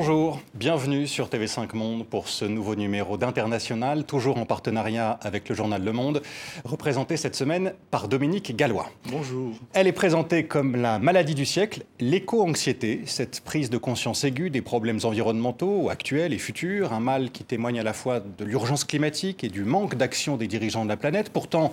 Bonjour, bienvenue sur TV5 Monde pour ce nouveau numéro d'International, toujours en partenariat avec le journal Le Monde, représenté cette semaine par Dominique Gallois. Bonjour. Elle est présentée comme la maladie du siècle, l'éco-anxiété, cette prise de conscience aiguë des problèmes environnementaux actuels et futurs, un mal qui témoigne à la fois de l'urgence climatique et du manque d'action des dirigeants de la planète. Pourtant,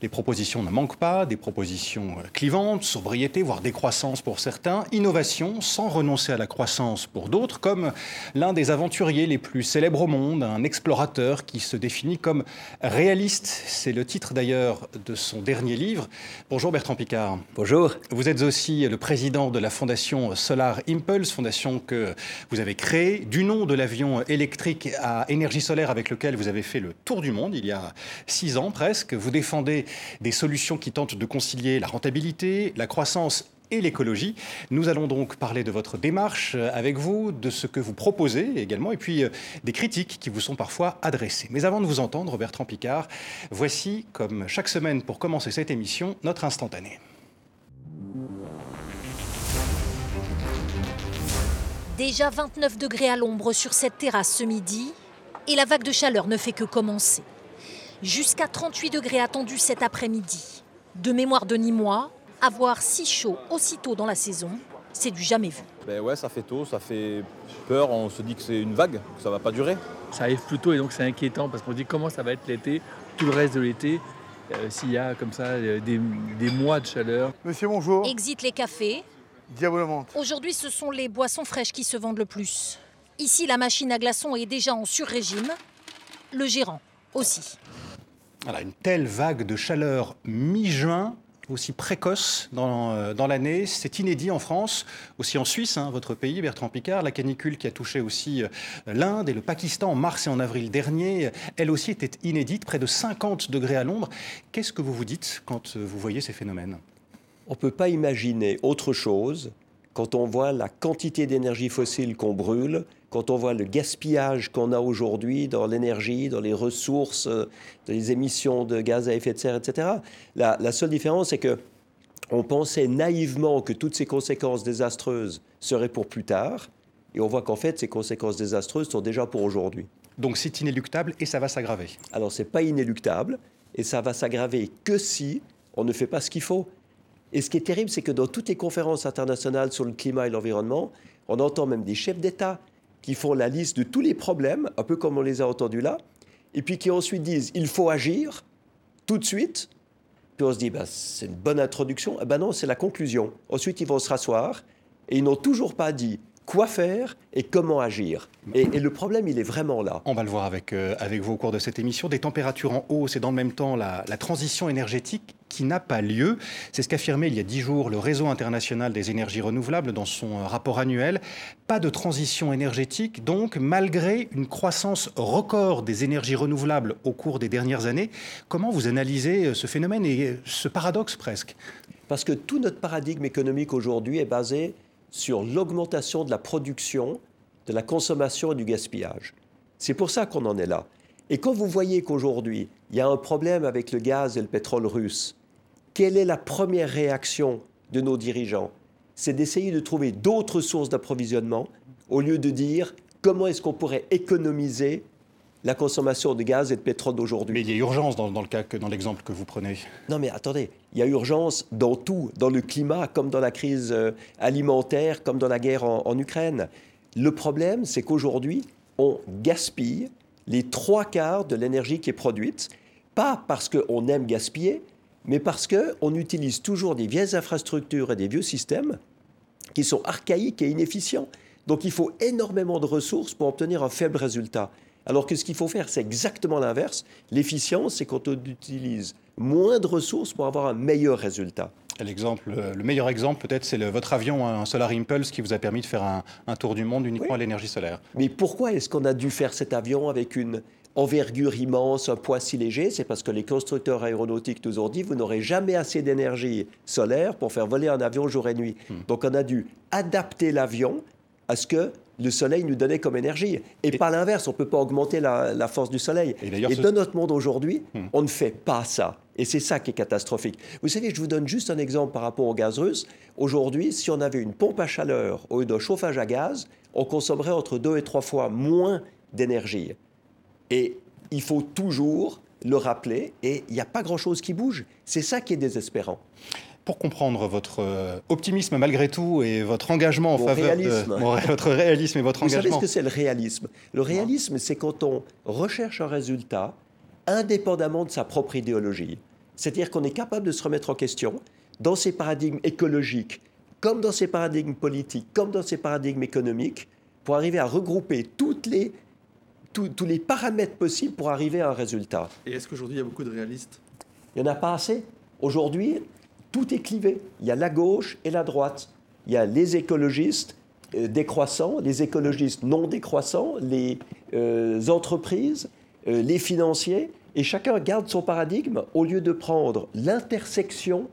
les propositions ne manquent pas, des propositions euh, clivantes, sobriété, voire décroissance pour certains, innovation sans renoncer à la croissance pour d'autres, comme l'un des aventuriers les plus célèbres au monde, un explorateur qui se définit comme réaliste. C'est le titre d'ailleurs de son dernier livre. Bonjour Bertrand Picard. Bonjour. Vous êtes aussi le président de la fondation Solar Impulse, fondation que vous avez créée du nom de l'avion électrique à énergie solaire avec lequel vous avez fait le tour du monde il y a six ans presque. Vous défendez des solutions qui tentent de concilier la rentabilité, la croissance et l'écologie. Nous allons donc parler de votre démarche euh, avec vous, de ce que vous proposez également, et puis euh, des critiques qui vous sont parfois adressées. Mais avant de vous entendre, Bertrand Picard, voici, comme chaque semaine pour commencer cette émission, notre instantané. Déjà 29 degrés à l'ombre sur cette terrasse ce midi, et la vague de chaleur ne fait que commencer jusqu'à 38 degrés attendus cet après-midi. De mémoire de Nîmois, avoir si chaud aussitôt dans la saison, c'est du jamais vu. Ben ouais, ça fait tôt, ça fait peur, on se dit que c'est une vague, que ça va pas durer. Ça arrive plus tôt et donc c'est inquiétant parce qu'on se dit comment ça va être l'été, tout le reste de l'été, euh, s'il y a comme ça euh, des, des, mois de chaleur. Monsieur, bonjour. Exit les cafés. Diabolamente. Aujourd'hui, ce sont les boissons fraîches qui se vendent le plus. Ici, la machine à glaçons est déjà en sur-régime. Le gérant aussi une telle vague de chaleur mi-juin aussi précoce dans, euh, dans l'année. C'est inédit en France, aussi en Suisse, hein, votre pays, Bertrand Picard. La canicule qui a touché aussi euh, l'Inde et le Pakistan en mars et en avril dernier, elle aussi était inédite, près de 50 degrés à l'ombre. Qu'est-ce que vous vous dites quand euh, vous voyez ces phénomènes? On ne peut pas imaginer autre chose quand on voit la quantité d'énergie fossile qu'on brûle, quand on voit le gaspillage qu'on a aujourd'hui dans l'énergie, dans les ressources, dans les émissions de gaz à effet de serre, etc. La, la seule différence, c'est que on pensait naïvement que toutes ces conséquences désastreuses seraient pour plus tard, et on voit qu'en fait, ces conséquences désastreuses sont déjà pour aujourd'hui. Donc c'est inéluctable et ça va s'aggraver. Alors c'est pas inéluctable et ça va s'aggraver que si on ne fait pas ce qu'il faut. Et ce qui est terrible, c'est que dans toutes les conférences internationales sur le climat et l'environnement, on entend même des chefs d'État qui font la liste de tous les problèmes, un peu comme on les a entendus là, et puis qui ensuite disent il faut agir tout de suite. Puis on se dit bah, c'est une bonne introduction. Eh ben non, c'est la conclusion. Ensuite, ils vont se rasseoir et ils n'ont toujours pas dit quoi faire et comment agir. Et, le problème, il est vraiment là. On va le voir avec, euh, avec vous au cours de cette émission. Des températures en hausse et dans le même temps la transition énergétique qui n'a pas lieu. C'est ce qu'affirmait il y a dix jours le Réseau international des énergies renouvelables dans son euh, rapport annuel. Pas de transition énergétique, donc, malgré une croissance record des énergies renouvelables au cours des dernières années. Comment vous analysez euh, ce phénomène et ce paradoxe presque? Parce que tout notre paradigme économique aujourd'hui est basé sur l'augmentation de la production, de la consommation et du gaspillage. C'est pour ça qu'on en est là. Et quand vous voyez qu'aujourd'hui, il y a un problème avec le gaz et le pétrole russe, quelle est la première réaction de nos dirigeants? C'est d'essayer de trouver d'autres sources d'approvisionnement au lieu de dire comment est-ce qu'on pourrait économiser la consommation de gaz et de pétrole d'aujourd'hui. Mais il y a urgence dans, le cas que dans l'exemple que vous prenez. Non, mais attendez, il y a urgence dans tout, dans le climat, comme dans la crise euh, alimentaire, comme dans la guerre en, Ukraine. Le problème, c'est qu'aujourd'hui, on gaspille les trois quarts de l'énergie qui est produite, pas parce qu'on aime gaspiller, mais parce qu'on utilise toujours des vieilles infrastructures et des vieux systèmes qui sont archaïques et inefficients. Donc il faut énormément de ressources pour obtenir un faible résultat. Alors que ce qu'il faut faire, c'est exactement l'inverse. L'efficience, c'est quand on utilise moins de ressources pour avoir un meilleur résultat. L'exemple, euh, le meilleur exemple, peut-être, c'est votre avion, un Solar Impulse, qui vous a permis de faire un, tour du monde uniquement à l'énergie solaire. Mais pourquoi est-ce qu'on a dû faire cet avion avec une envergure immense, un poids si léger C'est parce que les constructeurs aéronautiques nous ont dit vous n'aurez jamais assez d'énergie solaire pour faire voler un avion jour et nuit. Hmm. Donc on a dû adapter l'avion à ce que le soleil nous donnait comme énergie. Et, pas l'inverse, on ne peut pas augmenter la, force du soleil. Et, et dans notre monde aujourd'hui, hmm. on ne fait pas ça. Et c'est ça qui est catastrophique. Vous savez, je vous donne juste un exemple par rapport au gaz russe. Aujourd'hui, si on avait une pompe à chaleur au lieu d'un chauffage à gaz, on consommerait entre deux et trois fois moins d'énergie. Et il faut toujours le rappeler, et il n'y a pas grand-chose qui bouge. C'est ça qui est désespérant pour comprendre votre euh, optimisme malgré tout et votre engagement en faveur réalisme. de votre réalisme et votre engagement. Vous savez ce que c'est le réalisme? Le réalisme, c'est quand on recherche un résultat indépendamment de sa propre idéologie. C'est-à-dire qu'on est capable de se remettre en question dans ces paradigmes écologiques, comme dans ces paradigmes politiques, comme dans ces paradigmes économiques, pour arriver à regrouper toutes les, tous les paramètres possibles pour arriver à un résultat. Et est-ce qu'aujourd'hui, il y a beaucoup de réalistes? Il n'y en a pas assez. Aujourd'hui, tout est clivé. Il y a la gauche et la droite. Il y a les écologistes euh, décroissants, les écologistes non décroissants, les euh, entreprises, euh, les financiers, et chacun garde son paradigme au lieu de prendre l'intersection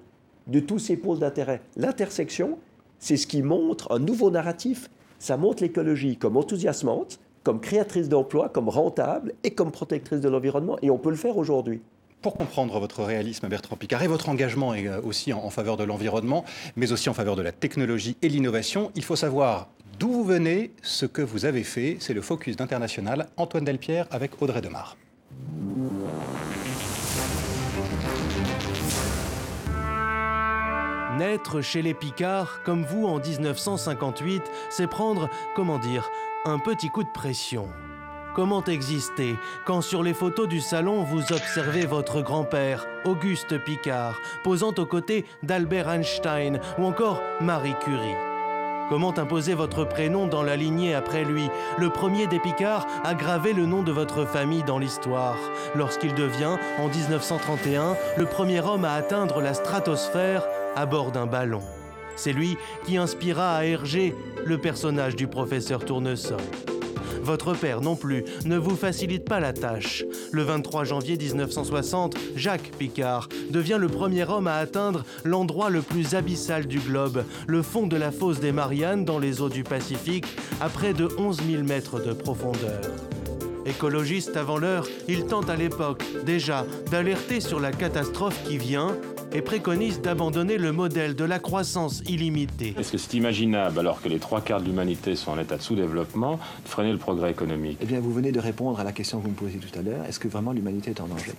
de tous ces pôles d'intérêt. L'intersection, c'est ce qui montre un nouveau narratif. Ça montre l'écologie comme enthousiasmante, comme créatrice d'emplois, comme rentable et comme protectrice de l'environnement. Et on peut le faire aujourd'hui. Pour comprendre votre réalisme, Bertrand Picard, et votre engagement euh, aussi en faveur de l'environnement, mais aussi en faveur de la technologie et l'innovation, il faut savoir d'où vous venez, ce que vous avez fait. C'est le focus d'International. Antoine Delpierre avec Audrey Demar. Naître chez les Picards, comme vous en 1958, c'est prendre, comment dire, un petit coup de pression. Comment exister quand sur les photos du salon vous observez votre grand-père, Auguste Picard, posant aux côtés d'Albert Einstein ou encore Marie Curie? Comment imposer votre prénom dans la lignée après lui? Le premier des Picards a gravé le nom de votre famille dans l'histoire, lorsqu'il devient, en 1931, le premier homme à atteindre la stratosphère à bord d'un ballon. C'est lui qui inspira à Hergé le personnage du professeur Tournesol. Votre père non plus ne vous facilite pas la tâche. Le 23 janvier 1960, Jacques Picard devient le premier homme à atteindre l'endroit le plus abyssal du globe, le fond de la fosse des Mariannes dans les eaux du Pacifique, à près de 11 000 mètres de profondeur. Écologiste avant l'heure, il tente à l'époque déjà d'alerter sur la catastrophe qui vient et préconise d'abandonner le modèle de la croissance illimitée. Est-ce que c'est imaginable, alors que les trois quarts de l'humanité sont en état de sous-développement, de freiner le progrès économique? Eh bien, vous venez de répondre à la question que vous me posiez tout à l'heure. Est-ce que vraiment l'humanité est en danger?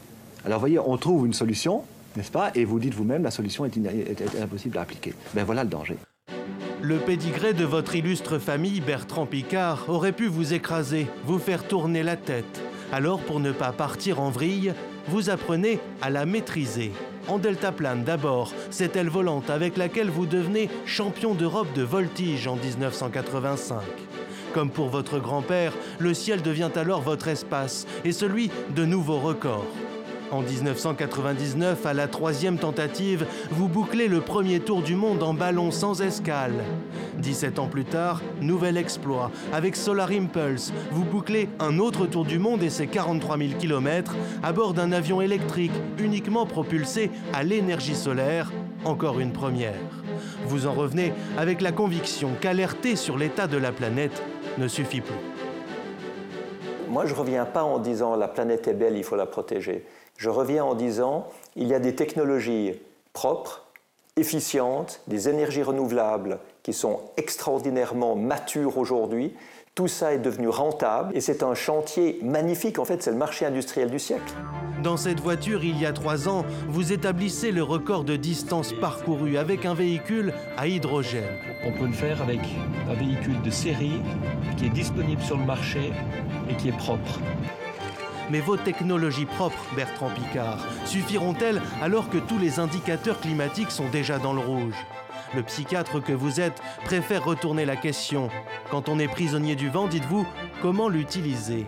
Alors, voyez, on trouve une solution, n'est-ce pas? Et vous dites vous-même, la solution est, est impossible à appliquer. Ben voilà le danger. Le pédigré de votre illustre famille, Bertrand Picard, aurait pu vous écraser, vous faire tourner la tête. Alors, pour ne pas partir en vrille, vous apprenez à la maîtriser en deltaplane d'abord, cette aile volante avec laquelle vous devenez champion d'Europe de voltige en 1985. Comme pour votre grand-père, le ciel devient alors votre espace et celui de nouveaux records. En 1999, à la troisième tentative, vous bouclez le premier tour du monde en ballon sans escale. 17 ans plus tard, nouvel exploit. Avec Solar Impulse, vous bouclez un autre tour du monde et ses 43 000 km à bord d'un avion électrique uniquement propulsé à l'énergie solaire. Encore une première. Vous en revenez avec la conviction qu'alerter sur l'état de la planète ne suffit plus. Moi, je ne reviens pas en disant la planète est belle, il faut la protéger. Je reviens en disant, il y a des technologies propres, efficientes, des énergies renouvelables qui sont extraordinairement matures aujourd'hui. Tout ça est devenu rentable et c'est un chantier magnifique. En fait, c'est le marché industriel du siècle. Dans cette voiture, il y a trois ans, vous établissez le record de distance parcourue avec un véhicule à hydrogène. On peut le faire avec un véhicule de série qui est disponible sur le marché et qui est propre. Mais vos technologies propres, Bertrand Picard, suffiront-elles alors que tous les indicateurs climatiques sont déjà dans le rouge? Le psychiatre que vous êtes préfère retourner la question. Quand on est prisonnier du vent, dites-vous, comment l'utiliser?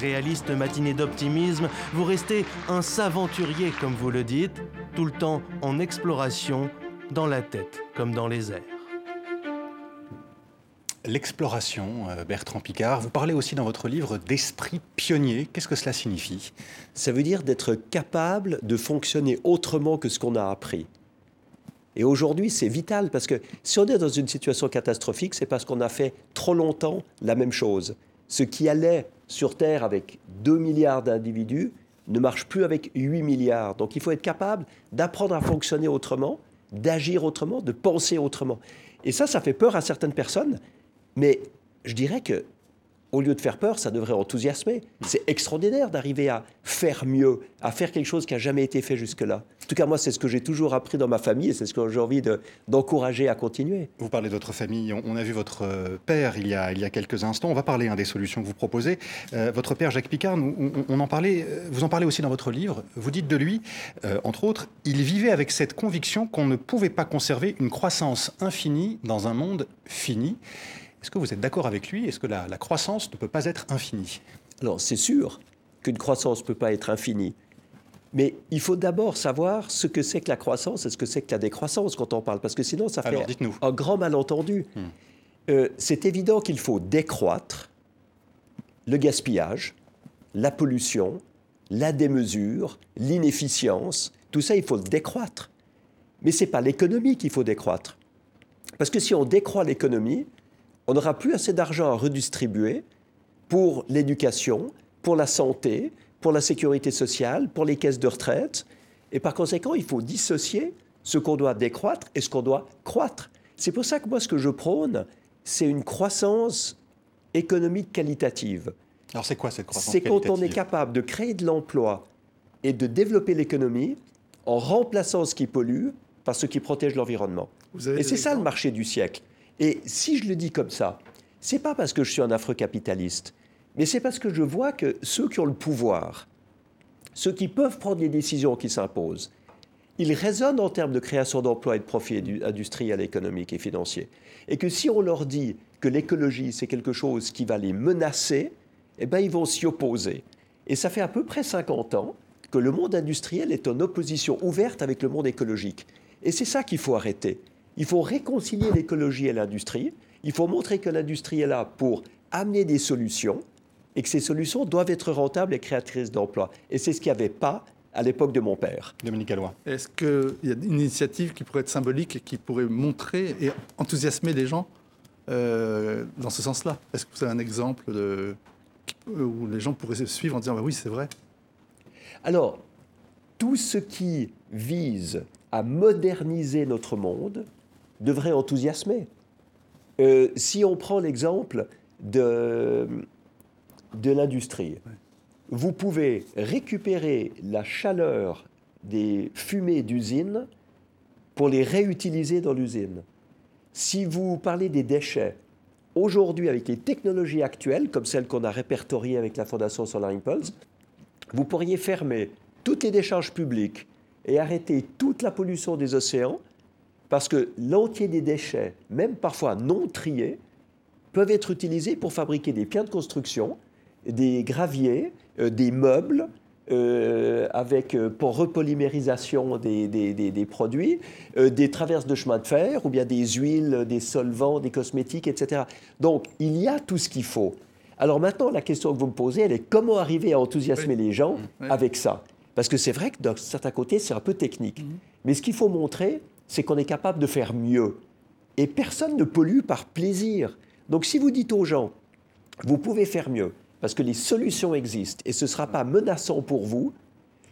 Réaliste matinée d'optimisme, vous restez un saventurier comme vous le dites, tout le temps en exploration, dans la tête comme dans les airs l'exploration, euh, Bertrand Picard. Vous parlez aussi dans votre livre d'esprit pionnier. Qu'est-ce que cela signifie? Ça veut dire d'être capable de fonctionner autrement que ce qu'on a appris. Et aujourd'hui, c'est vital parce que si on est dans une situation catastrophique, c'est parce qu'on a fait trop longtemps la même chose. Ce qui allait sur Terre avec 2 milliards d'individus ne marche plus avec 8 milliards. Donc il faut être capable d'apprendre à fonctionner autrement, d'agir autrement, de penser autrement. Et ça, ça fait peur à certaines personnes, mais je dirais que au lieu de faire peur, ça devrait enthousiasmer. C'est extraordinaire d'arriver à faire mieux, à faire quelque chose qui n'a jamais été fait jusque-là. En tout cas, moi, c'est ce que j'ai toujours appris dans ma famille et c'est ce que j'ai envie d'encourager à continuer. Vous parlez de votre famille. On, a vu votre euh, père il y a, quelques instants. On va parler hein, des solutions que vous proposez. Euh, votre père, Jacques Picard, on, en parlait, euh, vous en parlez aussi dans votre livre. Vous dites de lui, entre autres, il vivait avec cette conviction qu'on ne pouvait pas conserver une croissance infinie dans un monde fini. Est-ce que vous êtes d'accord avec lui? Est-ce que la, croissance ne peut pas être infinie? Alors, c'est sûr qu'une croissance ne peut pas être infinie. Mais il faut d'abord savoir ce que c'est que la croissance et ce que c'est que la décroissance quand on parle, parce que sinon ça fait un grand malentendu. Hmm. Euh, c'est évident qu'il faut décroître le gaspillage, la pollution, la démesure, l'inefficience, tout ça, il faut le décroître. Mais ce n'est pas l'économie qu'il faut décroître. Parce que si on décroît l'économie, on n'aura plus assez d'argent à redistribuer pour l'éducation, pour la santé, pour la sécurité sociale, pour les caisses de retraite. Et par conséquent, il faut dissocier ce qu'on doit décroître et ce qu'on doit croître. C'est pour ça que moi, ce que je prône, c'est une croissance économique qualitative. Alors c'est quoi cette croissance C'est quand on est capable de créer de l'emploi et de développer l'économie en remplaçant ce qui pollue par ce qui protège l'environnement. Et c'est ça le marché du siècle. Et si je le dis comme ça, c'est pas parce que je suis un afro-capitaliste, mais c'est parce que je vois que ceux qui ont le pouvoir, ceux qui peuvent prendre les décisions qui s'imposent, ils raisonnent en termes de création d'emplois et de profits industriels, économiques et financiers. Et que si on leur dit que l'écologie, c'est quelque chose qui va les menacer, eh bien, ils vont s'y opposer. Et ça fait à peu près 50 ans que le monde industriel est en opposition ouverte avec le monde écologique. Et c'est ça qu'il faut arrêter. Il faut réconcilier l'écologie et l'industrie. Il faut montrer que l'industrie est là pour amener des solutions et que ces solutions doivent être rentables et créatrices d'emplois. Et c'est ce qu'il n'y avait pas à l'époque de mon père. Dominique Alloy. Est-ce qu'il y a une initiative qui pourrait être symbolique et qui pourrait montrer et enthousiasmer les gens euh, dans ce sens-là? Est-ce que vous avez un exemple de, où les gens pourraient se suivre en disant bah oui, c'est vrai? Alors, tout ce qui vise à moderniser notre monde, devrait enthousiasmer. Euh, si on prend l'exemple de, de l'industrie, vous pouvez récupérer la chaleur des fumées d'usine pour les réutiliser dans l'usine. Si vous parlez des déchets, aujourd'hui, avec les technologies actuelles, comme celles qu'on a répertoriées avec la Fondation Solar Impulse, vous pourriez fermer toutes les décharges publiques et arrêter toute la pollution des océans parce que l'entier des déchets, même parfois non triés, peuvent être utilisés pour fabriquer des pierres de construction, des graviers, euh, des meubles, euh, avec, euh, pour repolymérisation des, des, produits, des traverses de chemin de fer, ou bien des huiles, des solvants, des cosmétiques, etc. Donc, il y a tout ce qu'il faut. Alors maintenant, la question que vous me posez, elle est comment arriver à enthousiasmer les gens avec ça? Parce que c'est vrai que d'un certain côté, c'est un peu technique. Mhm. Mais ce qu'il faut montrer, c'est qu'on est capable de faire mieux. Et personne ne pollue par plaisir. Donc si vous dites aux gens, vous pouvez faire mieux, parce que les solutions existent, et ce ne sera pas menaçant pour vous,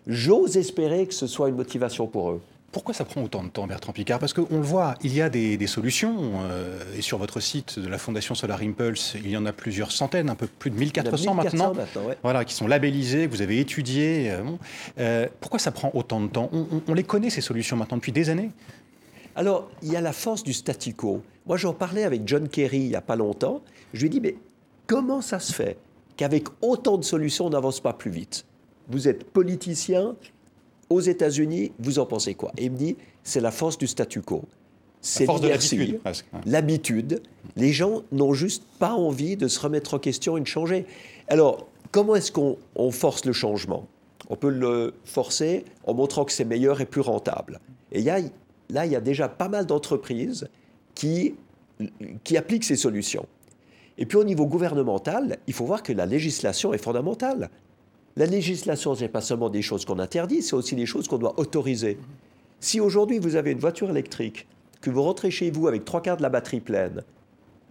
j'ose espérer que ce soit une motivation pour eux. Pourquoi ça prend autant de temps, Bertrand Picard? Parce qu'on le voit, il y a des, solutions. Euh, et sur votre site de la Fondation Solar Impulse, il y en a plusieurs centaines, un peu plus de 1400, maintenant, voilà, qui sont labellisés, que vous avez étudiés. Euh, euh, pourquoi ça prend autant de temps? On, les connaît, ces solutions, maintenant, depuis des années? Alors, il y a la force du statu quo. Moi, j'en parlais avec John Kerry il n'y a pas longtemps. Je lui ai dit, mais comment ça se fait qu'avec autant de solutions, on n'avance pas plus vite? Vous êtes politicien aux États-Unis, vous en pensez quoi? Et il me dit, c'est la force du statu quo. C'est l'habitude. L'habitude. Les gens n'ont juste pas envie de se remettre en question et de changer. Alors, comment est-ce qu'on force le changement? On peut le forcer en montrant que c'est meilleur et plus rentable. Et il y a là, il y a déjà pas mal d'entreprises qui, qui appliquent ces solutions. Et puis au niveau gouvernemental, il faut voir que la législation est fondamentale. La législation, ce n'est pas seulement des choses qu'on interdit, c'est aussi des choses qu'on doit autoriser. Si aujourd'hui vous avez une voiture électrique, que vous rentrez chez vous avec trois quarts de la batterie pleine,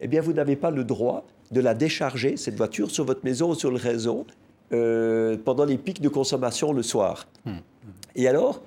eh bien vous n'avez pas le droit de la décharger, cette voiture, sur votre maison ou sur le réseau euh, pendant les pics de consommation le soir. Et alors,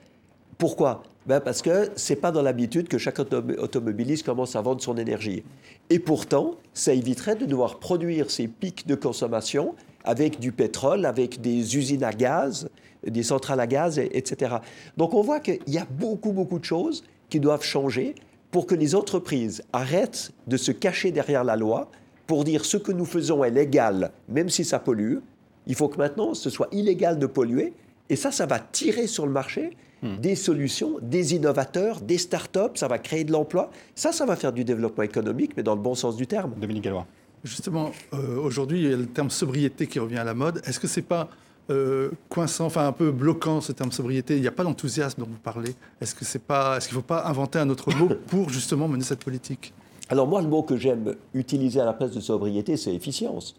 pourquoi? Ben Parce que ce n'est pas dans l'habitude que chaque automobiliste commence à vendre son énergie. Et pourtant, ça éviterait de devoir produire ces pics de consommation avec du pétrole, avec des usines à gaz, des centrales à gaz, etc. Donc on voit qu'il y a beaucoup, beaucoup de choses qui doivent changer pour que les entreprises arrêtent de se cacher derrière la loi pour dire ce que nous faisons est légal, même si ça pollue. Il faut que maintenant ce soit illégal de polluer. Et ça, ça va tirer sur le marché hmm. des solutions, des innovateurs, des start-up, ça va créer de l'emploi. Ça, ça va faire du développement économique, mais dans le bon sens du terme. Dominique Gallois. Justement, euh, aujourd'hui, il y a le terme sobriété qui revient à la mode. Est-ce que c'est pas euh, coinçant, enfin un peu bloquant ce terme sobriété? Il n'y a pas l'enthousiasme dont vous parlez. Est-ce que c'est pas, est-ce qu'il ne faut pas inventer un autre mot pour justement mener cette politique? Alors moi, le mot que j'aime utiliser à la place de sobriété, c'est efficience.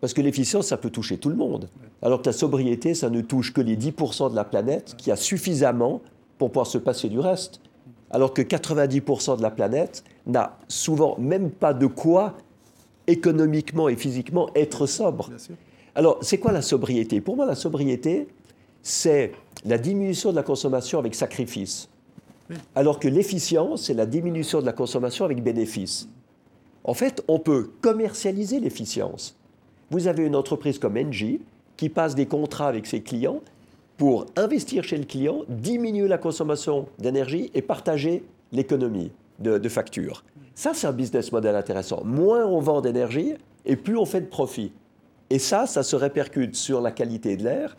Parce que l'efficience, ça peut toucher tout le monde. Alors que la sobriété, ça ne touche que les 10% de la planète qui a suffisamment pour pouvoir se passer du reste. Alors que 90% de la planète n'a souvent même pas de quoi économiquement et physiquement être sobre. Alors, c'est quoi la sobriété? Pour moi, la sobriété, c'est la diminution de la consommation avec sacrifice. Alors que l'efficience, c'est la diminution de la consommation avec bénéfice. En fait, on peut commercialiser l'efficience. Vous avez une entreprise comme Engie qui passe des contrats avec ses clients pour investir chez le client, diminuer la consommation d'énergie et partager l'économie de, factures. Ça, c'est un business model intéressant. Moins on vend d'énergie et plus on fait de profit. Et ça, ça se répercute sur la qualité de l'air,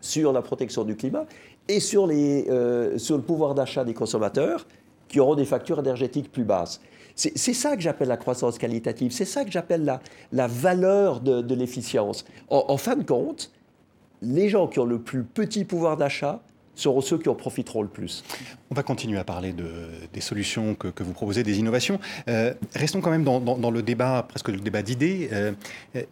sur la protection du climat et sur, les, euh, sur le pouvoir d'achat des consommateurs qui auront des factures énergétiques plus basses. C'est ça que j'appelle la croissance qualitative, c'est ça que j'appelle la, la, valeur de, l'efficience. En, en fin de compte, les gens qui ont le plus petit pouvoir d'achat seront ceux qui en profiteront le plus. On va continuer à parler de, des solutions que, vous proposez, des innovations. Euh, restons quand même dans, le débat, presque le débat d'idées. Euh,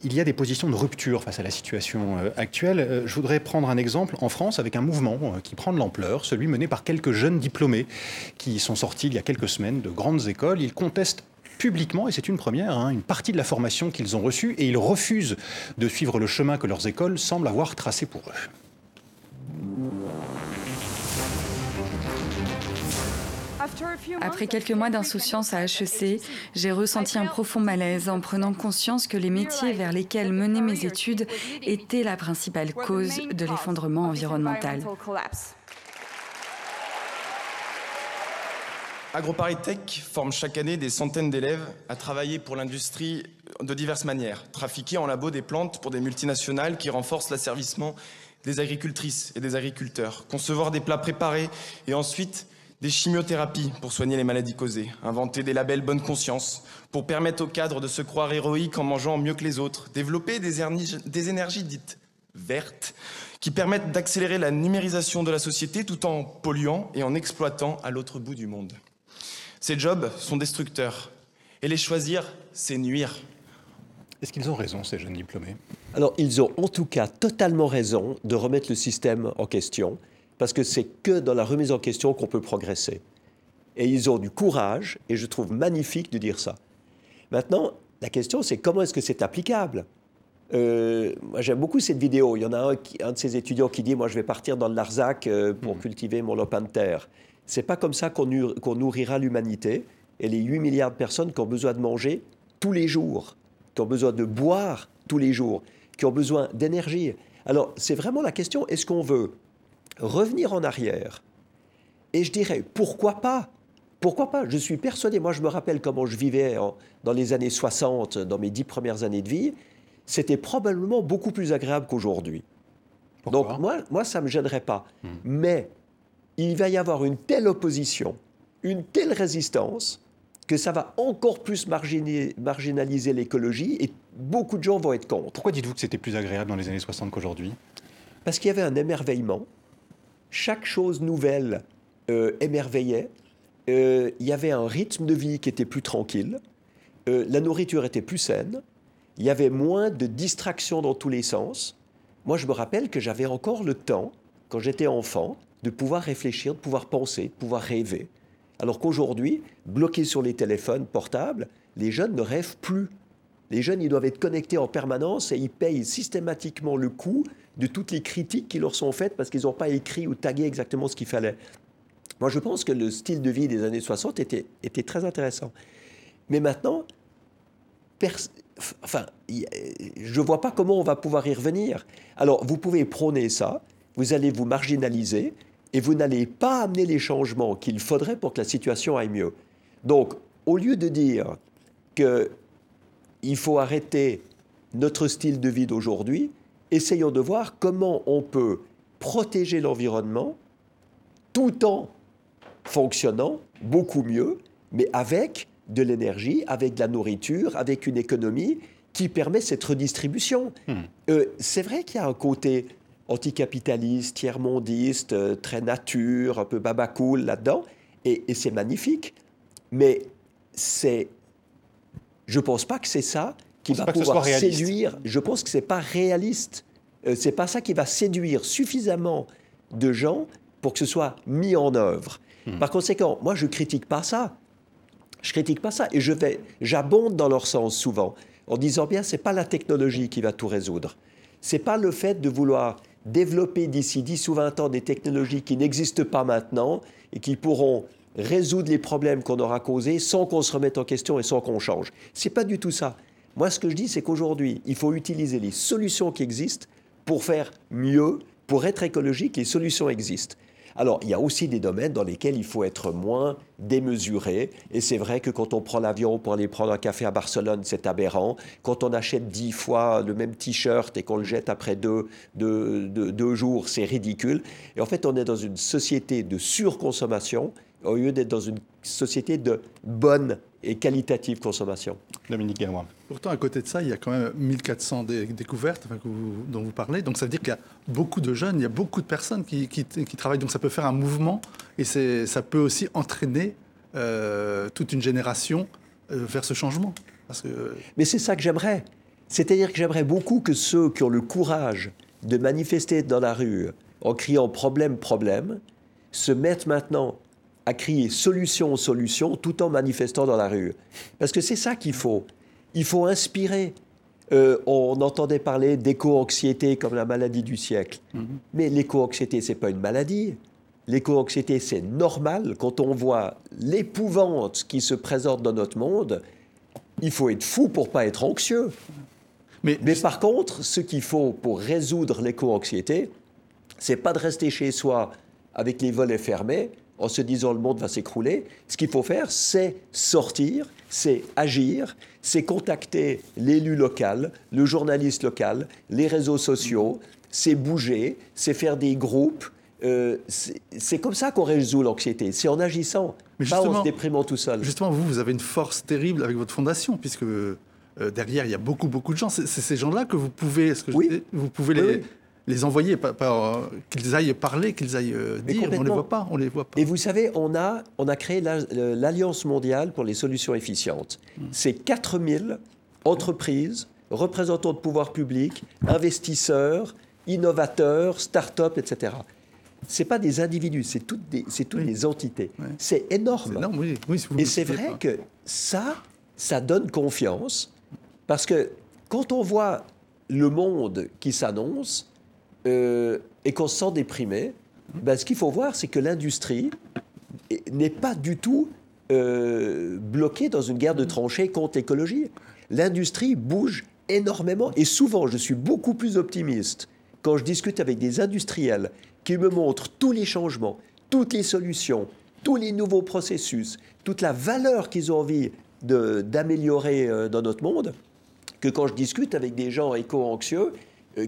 il y a des positions de rupture face à la situation euh, actuelle. je voudrais prendre un exemple en France avec un mouvement qui prend de l'ampleur, celui mené par quelques jeunes diplômés qui sont sortis il y a quelques semaines de grandes écoles. Ils contestent publiquement, et c'est une première, hein, une partie de la formation qu'ils ont reçue, et ils refusent de suivre le chemin que leurs écoles semblent avoir tracé pour eux. Après quelques mois d'insouciance à HEC, j'ai ressenti un profond malaise en prenant conscience que les métiers vers lesquels menaient mes études étaient la principale cause de l'effondrement environnemental. AgroParisTech forme chaque année des centaines d'élèves à travailler pour l'industrie de diverses manières. Trafiquer en labo des plantes pour des multinationales qui renforcent l'asservissement des agricultrices et des agriculteurs. Concevoir des plats préparés et ensuite des chimiothérapies pour soigner les maladies causées, inventer des labels bonne conscience pour permettre aux cadres de se croire héroïques en mangeant mieux que les autres, développer des, énergies dites vertes qui permettent d'accélérer la numérisation de la société tout en polluant et en exploitant à l'autre bout du monde. Ces jobs sont destructeurs et les choisir, c'est nuire. Est-ce qu'ils ont raison, ces jeunes diplômés? Alors, ils ont en tout cas totalement raison de remettre le système en question parce que c'est que dans la remise en question qu'on peut progresser. Et ils ont du courage, et je trouve magnifique de dire ça. Maintenant, la question, c'est comment est-ce que c'est applicable? Euh, moi, j'aime beaucoup cette vidéo. Il y en a un, un, de ces étudiants qui dit Moi, je vais partir dans le Larzac euh, pour mmh. cultiver mon lopin de terre. C'est pas comme ça qu'on nourrira l'humanité et les 8 milliards de personnes qui ont besoin de manger tous les jours, qui ont besoin de boire tous les jours, qui ont besoin d'énergie. Alors, c'est vraiment la question est-ce qu'on veut revenir en arrière? Et je dirais, pourquoi pas? Pourquoi pas? Je suis persuadé, moi je me rappelle comment je vivais dans les années 60, dans mes dix premières années de vie, c'était probablement beaucoup plus agréable qu'aujourd'hui. Donc moi, moi, ça ne me gênerait pas. Hmm. Mais il va y avoir une telle opposition, une telle résistance, que ça va encore plus marginaliser l'écologie et beaucoup de gens vont être contre. Pourquoi dites-vous que c'était plus agréable dans les années 60 qu'aujourd'hui? Parce qu'il y avait un émerveillement, chaque chose nouvelle euh, émerveillait. Euh, il y avait un rythme de vie qui était plus tranquille. Euh, la nourriture était plus saine. Il y avait moins de distractions dans tous les sens. Moi, je me rappelle que j'avais encore le temps, quand j'étais enfant, de pouvoir réfléchir, de pouvoir penser, de pouvoir rêver. Alors qu'aujourd'hui, bloqués sur les téléphones portables, les jeunes ne rêvent plus. Les jeunes, ils doivent être connectés en permanence et ils payent systématiquement le coût de toutes les critiques qui leur sont faites parce qu'ils n'ont pas écrit ou tagué exactement ce qu'il fallait. Moi, je pense que le style de vie des années 60 était, était très intéressant. Mais maintenant, enfin, je ne vois pas comment on va pouvoir y revenir. Alors, vous pouvez prôner ça, vous allez vous marginaliser et vous n'allez pas amener les changements qu'il faudrait pour que la situation aille mieux. Donc, au lieu de dire qu'il faut arrêter notre style de vie d'aujourd'hui, essayons de voir comment on peut protéger l'environnement tout en fonctionnant beaucoup mieux, mais avec de l'énergie, avec de la nourriture, avec une économie qui permet cette redistribution. Hmm. Euh, c'est vrai qu'il y a un côté anticapitaliste, tiers-mondiste, euh, très nature, un peu babacool là-dedans, et, c'est magnifique. Mais c'est, je pense pas que c'est ça qui va pouvoir séduire. Je pense que c'est pas réaliste. Euh, c'est pas ça qui va séduire suffisamment de gens pour que ce soit mis en œuvre. Hmm. Par conséquent, moi je critique pas ça. Je critique pas ça et je vais, j'abonde dans leur sens souvent en disant bien c'est pas la technologie qui va tout résoudre. C'est pas le fait de vouloir développer d'ici 10 ou 20 ans des technologies qui n'existent pas maintenant et qui pourront résoudre les problèmes qu'on aura causés sans qu'on se remette en question et sans qu'on change. C'est pas du tout ça. Moi, ce que je dis, c'est qu'aujourd'hui, il faut utiliser les solutions qui existent pour faire mieux, pour être écologique. Les solutions existent. Alors, il y a aussi des domaines dans lesquels il faut être moins démesuré. Et c'est vrai que quand on prend l'avion pour aller prendre un café à Barcelone, c'est aberrant. Quand on achète dix fois le même t-shirt et qu'on le jette après deux, deux jours, c'est ridicule. Et en fait, on est dans une société de surconsommation au lieu d'être dans une société de bonne et qualitative consommation. Dominique Galois. Pourtant, à côté de ça, il y a quand même 1400 découvertes dont vous parlez. Donc ça veut dire qu'il y a beaucoup de jeunes, il y a beaucoup de personnes qui, travaillent. Donc ça peut faire un mouvement et ça peut aussi entraîner euh, toute une génération euh, vers ce changement. Parce que... Mais c'est ça que j'aimerais. C'est-à-dire que j'aimerais beaucoup que ceux qui ont le courage de manifester dans la rue en criant problème, problème, se mettent maintenant à crier solution, solution, tout en manifestant dans la rue. Parce que c'est ça qu'il faut. Il faut inspirer. Euh, on entendait parler d'éco-anxiété comme la maladie du siècle. Mhm. Mais l'éco-anxiété, ce n'est pas une maladie. L'éco-anxiété, c'est normal. Quand on voit l'épouvante qui se présente dans notre monde, il faut être fou pour pas être anxieux. Mais, Mais par contre, ce qu'il faut pour résoudre l'éco-anxiété, c'est pas de rester chez soi avec les volets fermés, en se disant le monde va s'écrouler. Ce qu'il faut faire, c'est sortir, c'est agir, c'est contacter l'élu local, le journaliste local, les réseaux sociaux, c'est bouger, c'est faire des groupes. Euh, c'est comme ça qu'on résout l'anxiété, c'est en agissant, pas en se déprimant tout seul. Justement, vous, vous avez une force terrible avec votre fondation, puisque euh, derrière, il y a beaucoup, beaucoup de gens. C'est ces gens-là que vous pouvez, ce que oui. vous pouvez les, les envoyer, pas, qu'ils aillent parler, qu'ils aillent euh, dire, on ne les voit pas, on les voit pas. Et vous savez, on a, on a créé l'Alliance mondiale pour les solutions efficientes. Hmm. C'est 4000 entreprises, représentants de pouvoir public, investisseurs, innovateurs, start-up, etc. Ce pas des individus, c'est toutes des, toutes des entités. C'est énorme. oui, oui, Et c'est vrai que ça, ça donne confiance, parce que quand on voit le monde qui s'annonce, euh, et qu'on se sent déprimé, ben, ce qu'il faut voir, c'est que l'industrie n'est pas du tout euh, bloquée dans une guerre de tranchées contre l'écologie. L'industrie bouge énormément et souvent, je suis beaucoup plus optimiste quand je discute avec des industriels qui me montrent tous les changements, toutes les solutions, tous les nouveaux processus, toute la valeur qu'ils ont envie d'améliorer euh, dans notre monde, que quand je discute avec des gens éco-anxieux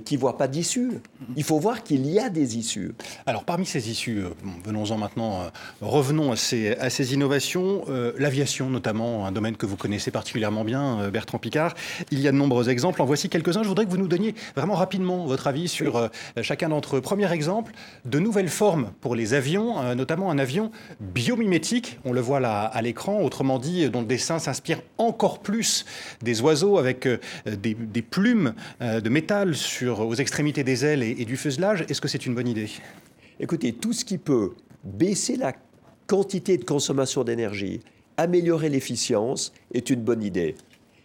qui ne voient pas d'issue. Il faut voir qu'il y a des issues. Alors parmi ces issues, euh, venons-en maintenant, euh, revenons à ces, à ces innovations, l'aviation notamment, un domaine que vous connaissez particulièrement bien, Bertrand Picard. Il y a de nombreux exemples, en voici quelques-uns. Je voudrais que vous nous donniez vraiment rapidement votre avis sur chacun d'entre eux. Premier exemple, de nouvelles formes pour les avions, notamment un avion biomimétique, on le voit là à l'écran, autrement dit, dont le dessin s'inspire encore plus des oiseaux avec des, des plumes de métal aux extrémités des ailes et, du fuselage. Est-ce que c'est une bonne idée? Écoutez, tout ce qui peut baisser la quantité de consommation d'énergie, améliorer l'efficience est une bonne idée.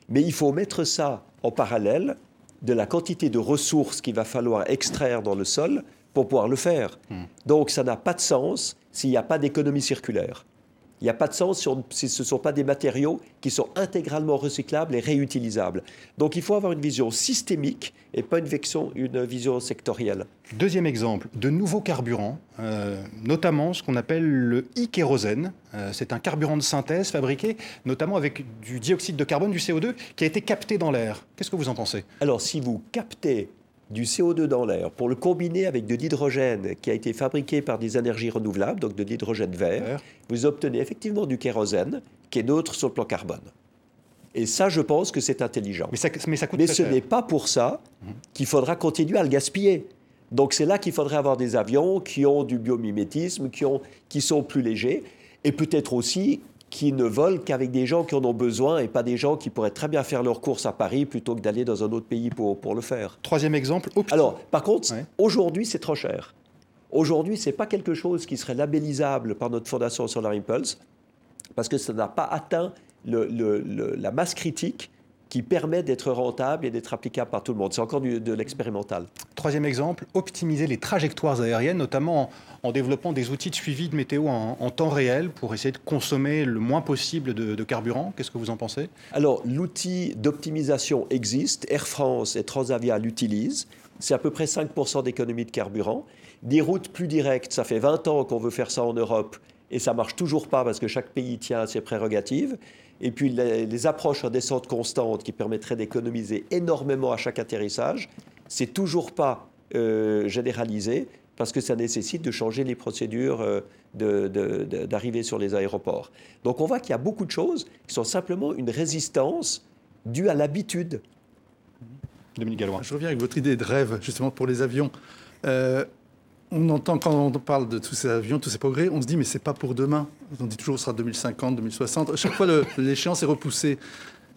Mais il faut mettre ça en parallèle de la quantité de ressources qu'il va falloir extraire dans le sol pour pouvoir le faire. Donc ça n'a pas de sens s'il n'y a pas d'économie circulaire. Il n'y a pas de sens si ce ne sont pas des matériaux qui sont intégralement recyclables et réutilisables. Donc il faut avoir une vision systémique et pas une vision, une vision sectorielle. Deuxième exemple, de nouveaux carburants, euh, notamment ce qu'on appelle le e-kérosène. Euh, c'est un carburant de synthèse fabriqué notamment avec du dioxyde de carbone, du CO2, qui a été capté dans l'air. Qu'est-ce que vous en pensez? Alors si vous captez du CO2 dans l'air pour le combiner avec de l'hydrogène qui a été fabriqué par des énergies renouvelables, donc de l'hydrogène vert, vous obtenez effectivement du kérosène qui est neutre sur le plan carbone. Et ça, je pense que c'est intelligent. Mais, ça, mais, ça coûte mais ce n'est pas pour ça qu'il faudra continuer à le gaspiller. Donc c'est là qu'il faudrait avoir des avions qui ont du biomimétisme, qui, ont, qui sont plus légers, et peut-être aussi qui ne volent qu'avec des gens qui en ont besoin et pas des gens qui pourraient très bien faire leurs courses à Paris plutôt que d'aller dans un autre pays pour, pour le faire. Troisième exemple. Alors, par contre, ouais. aujourd'hui, c'est trop cher. Aujourd'hui, ce n'est pas quelque chose qui serait labellisable par notre fondation Solar Impulse parce que ça n'a pas atteint le, le, le, la masse critique qui permet d'être rentable et d'être applicable par tout le monde. C'est encore du, de l'expérimental. Troisième exemple, optimiser les trajectoires aériennes, notamment en, en développant des outils de suivi de météo en, en, temps réel pour essayer de consommer le moins possible de, de carburant. Qu'est-ce que vous en pensez? Alors, l'outil d'optimisation existe. Air France et Transavia l'utilisent. C'est à peu près 5% d'économie de carburant. Des routes plus directes, ça fait 20 ans qu'on veut faire ça en Europe et ça marche toujours pas parce que chaque pays tient à ses prérogatives. Et puis les, les approches en descente constante qui permettraient d'économiser énormément à chaque atterrissage, c'est toujours pas euh, généralisé parce que ça nécessite de changer les procédures euh, d'arrivée sur les aéroports. Donc on voit qu'il y a beaucoup de choses qui sont simplement une résistance due à l'habitude. Dominique Gallois. Je reviens avec votre idée de rêve, justement, pour les avions. Euh, on entend, quand on parle de tous ces avions, tous ces progrès, on se dit, mais c'est pas pour demain. On dit toujours, ce sera 2050, 2060. À chaque fois, l'échéance est repoussée.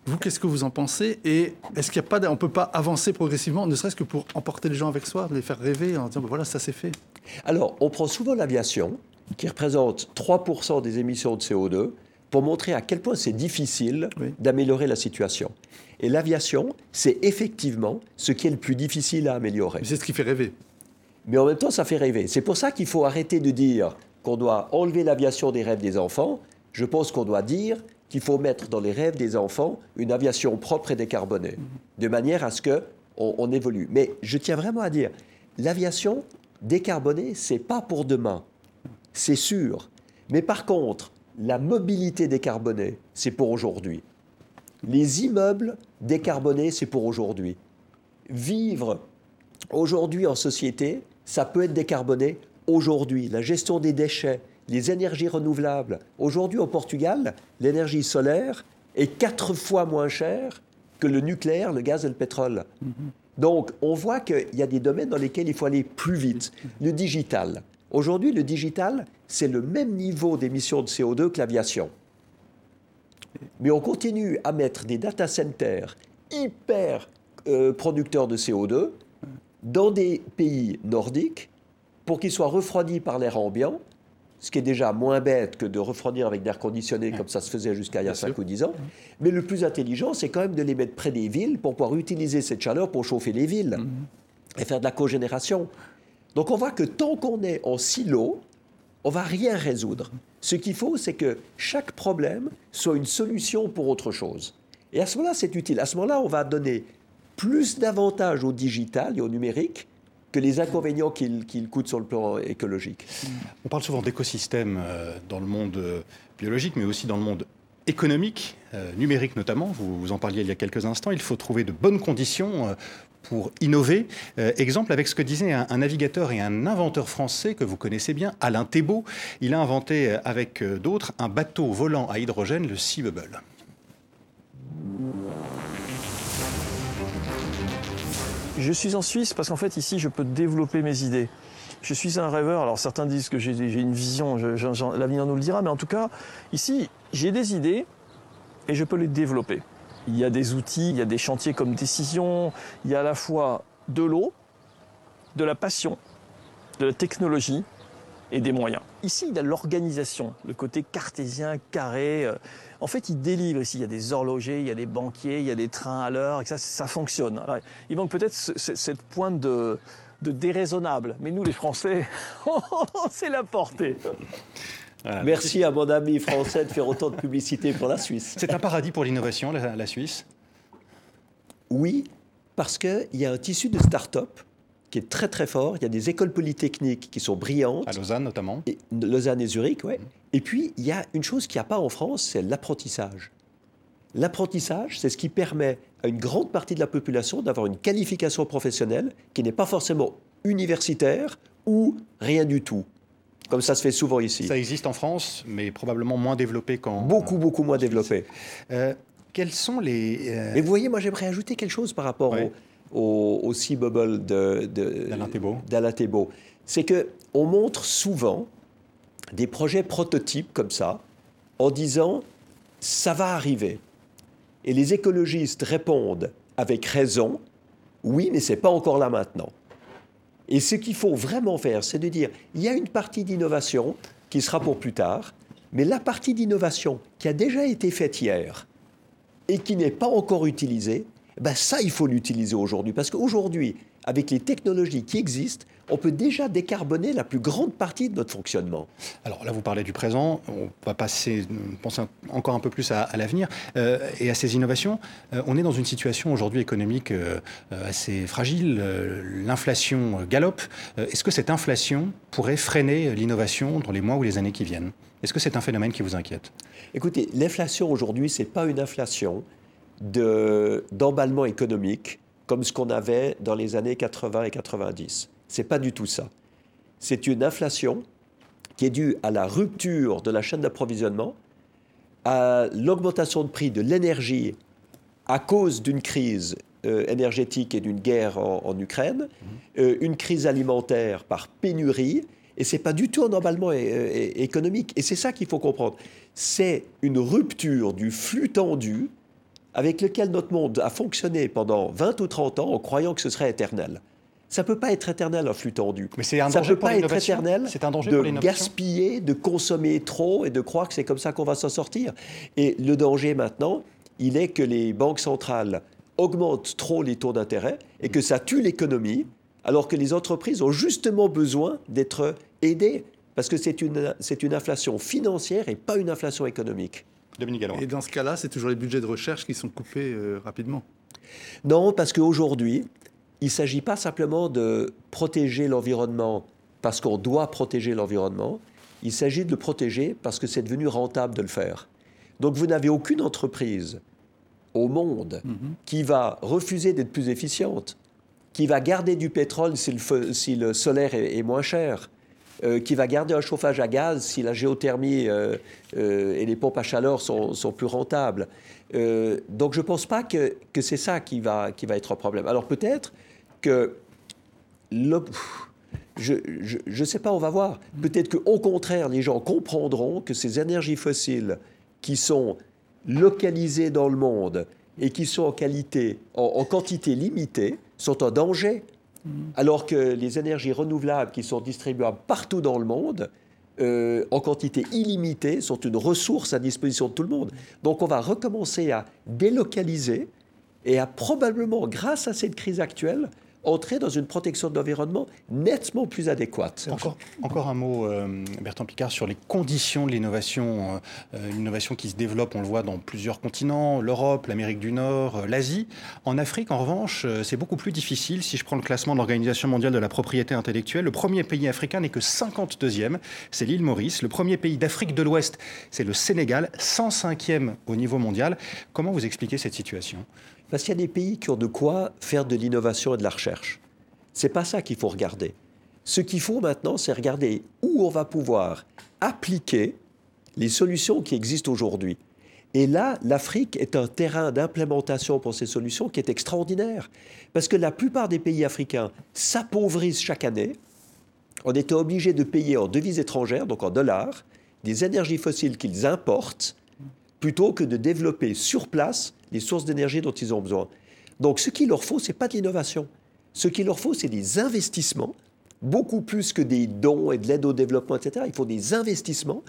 Vous, qu'est-ce que vous en pensez? Et est-ce qu'il n'y a pas, on peut pas avancer progressivement, ne serait-ce que pour emporter les gens avec soi, les faire rêver en disant, ben voilà, ça c'est fait? Alors, on prend souvent l'aviation, qui représente 3% des émissions de CO2, pour montrer à quel point c'est difficile oui. d'améliorer la situation. Et l'aviation, c'est effectivement ce qui est le plus difficile à améliorer. C'est ce qui fait rêver mais en même temps, ça fait rêver. C'est pour ça qu'il faut arrêter de dire qu'on doit enlever l'aviation des rêves des enfants. Je pense qu'on doit dire qu'il faut mettre dans les rêves des enfants une aviation propre et décarbonée, de manière à ce qu'on on évolue. Mais je tiens vraiment à dire, l'aviation décarbonée, c'est pas pour demain, c'est sûr. Mais par contre, la mobilité décarbonée, c'est pour aujourd'hui. Les immeubles décarbonés, c'est pour aujourd'hui. Vivre aujourd'hui en société, ça peut être décarboné aujourd'hui. La gestion des déchets, les énergies renouvelables. Aujourd'hui, au Portugal, l'énergie solaire est quatre fois moins chère que le nucléaire, le gaz et le pétrole. Mm -hmm. Donc, on voit qu'il y a des domaines dans lesquels il faut aller plus vite. Le digital. Aujourd'hui, le digital, c'est le même niveau d'émissions de CO2 que l'aviation. Mais on continue à mettre des data centers hyper euh, producteurs de CO2 dans des pays nordiques pour qu'ils soient refroidis par l'air ambiant, ce qui est déjà moins bête que de refroidir avec d'air conditionné comme ça se faisait jusqu'à il y a 5 ou 10 ans. Mais le plus intelligent, c'est quand même de les mettre près des villes pour pouvoir utiliser cette chaleur pour chauffer les villes mm -hmm. et faire de la cogénération. Donc on voit que tant qu'on est en silo, on va rien résoudre. Ce qu'il faut, c'est que chaque problème soit une solution pour autre chose. Et à ce moment-là, c'est utile. À ce moment-là, on va donner plus d'avantages au digital et au numérique que les inconvénients qu'il qu coûte sur le plan écologique. On parle souvent d'écosystèmes dans le monde biologique, mais aussi dans le monde économique, euh, numérique notamment, vous, en parliez il y a quelques instants, il faut trouver de bonnes conditions euh, pour innover. Euh, exemple avec ce que disait un, un, navigateur et un inventeur français que vous connaissez bien, Alain Thébault. Il a inventé avec d'autres un bateau volant à hydrogène, le Sea Bubble. Je suis en Suisse parce qu'en fait, ici, je peux développer mes idées. Je suis un rêveur. Alors, certains disent que j'ai une vision, l'avenir nous le dira, mais en tout cas, ici, j'ai des idées et je peux les développer. Il y a des outils, il y a des chantiers comme décision, il y a à la fois de l'eau, de la passion, de la technologie et des moyens. Ici, il y a l'organisation, le côté cartésien, carré. euh, En fait, il délivre ici. Il y a des horlogers, il y a des banquiers, il y a des trains à l'heure, et ça, ça fonctionne. Alors, il manque peut-être ce- ce- cette pointe de, de déraisonnable. Mais nous, les Français, c'est la portée. Merci à mon ami français de faire autant de publicité pour la Suisse. C'est un paradis pour l'innovation, la, la Suisse? Oui, parce qu'il y a un tissu de start-up qui est très très fort. Il y a des écoles polytechniques qui sont brillantes. À Lausanne notamment. Et, Lausanne et Zurich, ouais. Et puis, il y a une chose qu'il n'y a pas en France, c'est l'apprentissage. L'apprentissage, c'est ce qui permet à une grande partie de la population d'avoir une qualification professionnelle qui n'est pas forcément universitaire ou rien du tout, comme ça se fait souvent ici. Ça existe en France, mais probablement moins développé qu'en... Beaucoup, beaucoup moins développé. Euh, quels sont les... euh, Mais vous voyez, moi j'aimerais ajouter quelque chose par rapport Ouais. au, au, au Sea Bubble Thébault. C'est que on montre souvent des projets prototypes comme ça, en disant ça va arriver. Et les écologistes répondent avec raison, oui, mais c'est pas encore là maintenant. Et ce qu'il faut vraiment faire, c'est de dire, il y a une partie d'innovation qui sera pour plus tard, mais la partie d'innovation qui a déjà été faite hier et qui n'est pas encore utilisée, ben ça, il faut l'utiliser aujourd'hui. Parce qu'aujourd'hui, avec les technologies qui existent, on peut déjà décarboner la plus grande partie de notre fonctionnement. Alors là, vous parlez du présent, on va passer, penser encore un peu plus à, à l'avenir euh, et à ces innovations. Euh, on est dans une situation aujourd'hui économique euh, assez fragile, l'inflation galope. Est-ce que cette inflation pourrait freiner l'innovation dans les mois ou les années qui viennent? Est-ce que c'est un phénomène qui vous inquiète? Écoutez, l'inflation aujourd'hui, ce n'est pas une inflation de- d'emballement économique comme ce qu'on avait dans les années 80 et 90. C'est pas du tout ça. C'est une inflation qui est due à la rupture de la chaîne d'approvisionnement, à l'augmentation de prix de l'énergie à cause d'une crise euh, énergétique et d'une guerre en, en Ukraine, euh, une crise alimentaire par pénurie, et c'est pas du tout un emballement économique. Et c'est ça qu'il faut comprendre. C'est une rupture du flux tendu avec lequel notre monde a fonctionné pendant 20 ou 30 ans en croyant que ce serait éternel. Ça peut pas être éternel un flux tendu. Mais c'est un ça danger peut pour pas être éternel C'est un danger de pour gaspiller, de consommer trop et de croire que c'est comme ça qu'on va s'en sortir. Et le danger maintenant, il est que les banques centrales augmentent trop les taux d'intérêt et que ça tue l'économie, alors que les entreprises ont justement besoin d'être aidées, parce que c'est une, c'est une inflation financière et pas une inflation économique. Dominique Gallois. Et dans ce cas-là, c'est toujours les budgets de recherche qui sont coupés euh, rapidement. Non, parce qu'aujourd'hui, il ne s'agit pas simplement de protéger l'environnement parce qu'on doit protéger l'environnement, il s'agit de le protéger parce que c'est devenu rentable de le faire. Donc vous n'avez aucune entreprise au monde qui va refuser d'être plus efficiente, qui va garder du pétrole si le, feu- si le solaire est, est moins cher, euh, qui va garder un chauffage à gaz si la géothermie euh, euh, et les pompes à chaleur sont, plus rentables. Donc je ne pense pas que, que c'est ça qui va, qui va être un problème. Alors peut-être que le- je ne sais pas, on va voir. Peut-être qu'au contraire, les gens comprendront que ces énergies fossiles qui sont localisées dans le monde et qui sont en, en quantité limitée sont un danger. Alors que les énergies renouvelables qui sont distribuables partout dans le monde, euh, en quantité illimitée, sont une ressource à disposition de tout le monde. Donc on va recommencer à délocaliser et à probablement, grâce à cette crise actuelle, entrer dans une protection de l'environnement nettement plus adéquate. Encore, un mot, euh, Bertrand Picard, sur les conditions de l'innovation. Euh, une qui se développe, on le voit dans plusieurs continents, l'Europe, l'Amérique du Nord, euh, l'Asie. En Afrique, en revanche, euh, c'est beaucoup plus difficile. Si je prends le classement de l'Organisation mondiale de la propriété intellectuelle, le premier pays africain n'est que 52e, c'est l'île Maurice. Le premier pays d'Afrique de l'Ouest, c'est le Sénégal, 105e au niveau mondial. Comment vous expliquez cette situation? Parce qu'il y a des pays qui ont de quoi faire de l'innovation et de la recherche. C'est pas ça qu'il faut regarder. Ce qu'il faut maintenant, c'est regarder où on va pouvoir appliquer les solutions qui existent aujourd'hui. Et là, l'Afrique est un terrain d'implémentation pour ces solutions qui est extraordinaire. Parce que la plupart des pays africains s'appauvrissent chaque année. On était obligé de payer en devises étrangères, donc en dollars, des énergies fossiles qu'ils importent, plutôt que de développer sur place les sources d'énergie dont ils ont besoin. Donc ce qu'il leur faut, ce n'est pas de l'innovation. Ce qu'il leur faut, c'est des investissements beaucoup plus que des dons et de l'aide au développement, etc. Il faut des investissements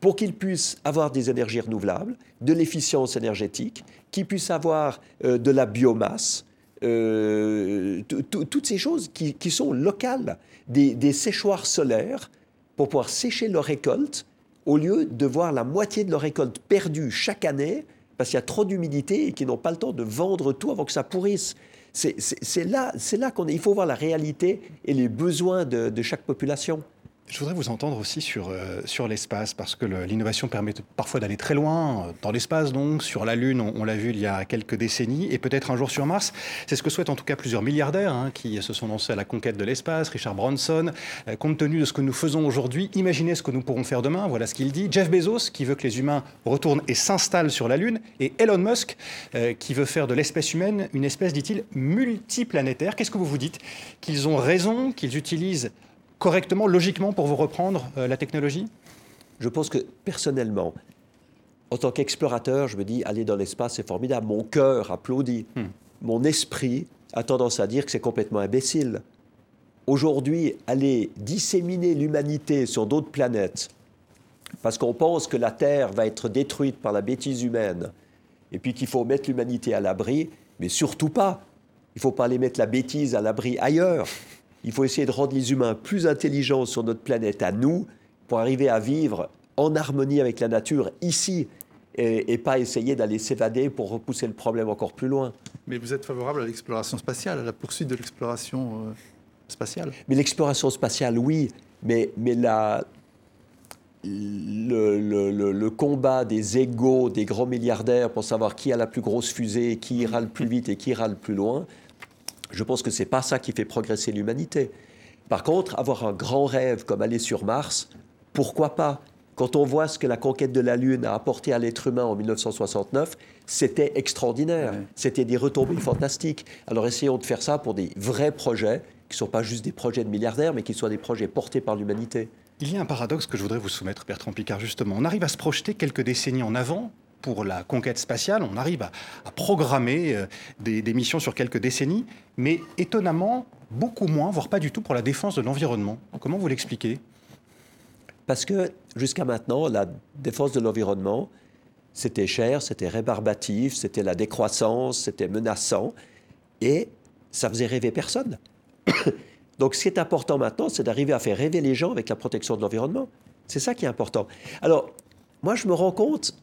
pour qu'ils puissent avoir des énergies renouvelables, de l'efficience énergétique, qu'ils puissent avoir euh, de la biomasse, euh, toutes ces choses qui, sont locales, des, des, séchoirs solaires pour pouvoir sécher leur récolte, au lieu de voir la moitié de leur récolte perdue chaque année parce qu'il y a trop d'humidité et qu'ils n'ont pas le temps de vendre tout avant que ça pourrisse. C'est là, là qu'on Il faut voir la réalité et les besoins de chaque population. Je voudrais vous entendre aussi sur, euh, sur l'espace, parce que l'innovation permet parfois d'aller très loin, euh, dans l'espace donc, sur la Lune, on, l'a vu il y a quelques décennies, et peut-être un jour sur Mars. C'est ce que souhaitent en tout cas plusieurs milliardaires hein, qui se sont lancés à la conquête de l'espace, Richard Branson. Euh, compte tenu de ce que nous faisons aujourd'hui, imaginez ce que nous pourrons faire demain, voilà ce qu'il dit. Jeff Bezos, qui veut que les humains retournent et s'installent sur la Lune, et Elon Musk, qui veut faire de l'espèce humaine une espèce, dit-il, multiplanétaire. Qu'est-ce que vous vous dites? Qu'ils ont raison, qu'ils utilisent correctement, logiquement, pour vous reprendre euh, la technologie? Je pense que personnellement, en tant qu'explorateur, je me dis, aller dans l'espace, c'est formidable. Mon cœur applaudit. Hmm. Mon esprit a tendance à dire que c'est complètement imbécile. Aujourd'hui, aller disséminer l'humanité sur d'autres planètes, parce qu'on pense que la Terre va être détruite par la bêtise humaine, et puis qu'il faut mettre l'humanité à l'abri, mais surtout pas. Il ne faut pas aller mettre la bêtise à l'abri ailleurs. Il faut essayer de rendre les humains plus intelligents sur notre planète à nous pour arriver à vivre en harmonie avec la nature ici et, pas essayer d'aller s'évader pour repousser le problème encore plus loin. Mais vous êtes favorable à l'exploration spatiale, à la poursuite de l'exploration euh, spatiale? Mais l'exploration spatiale, oui, mais, mais la, le, le, le, combat des égaux des grands milliardaires pour savoir qui a la plus grosse fusée, qui ira le plus vite et qui ira le plus loin, je pense que ce n'est pas ça qui fait progresser l'humanité. Par contre, avoir un grand rêve comme aller sur Mars, pourquoi pas? Quand on voit ce que la conquête de la Lune a apporté à l'être humain en 1969, c'était extraordinaire. C'était des retombées fantastiques. Alors essayons de faire ça pour des vrais projets, qui ne sont pas juste des projets de milliardaires, mais qui soient des projets portés par l'humanité. Il y a un paradoxe que je voudrais vous soumettre, Bertrand Picard, justement. On arrive à se projeter quelques décennies en avant pour la conquête spatiale. On arrive à, programmer euh, des, missions sur quelques décennies, mais étonnamment, beaucoup moins, voire pas du tout pour la défense de l'environnement. Comment vous l'expliquez? Parce que jusqu'à maintenant, la défense de l'environnement, c'était cher, c'était rébarbatif, c'était la décroissance, c'était menaçant, et ça faisait rêver personne. Donc ce qui est important maintenant, c'est d'arriver à faire rêver les gens avec la protection de l'environnement. C'est ça qui est important. Alors, moi, je me rends compte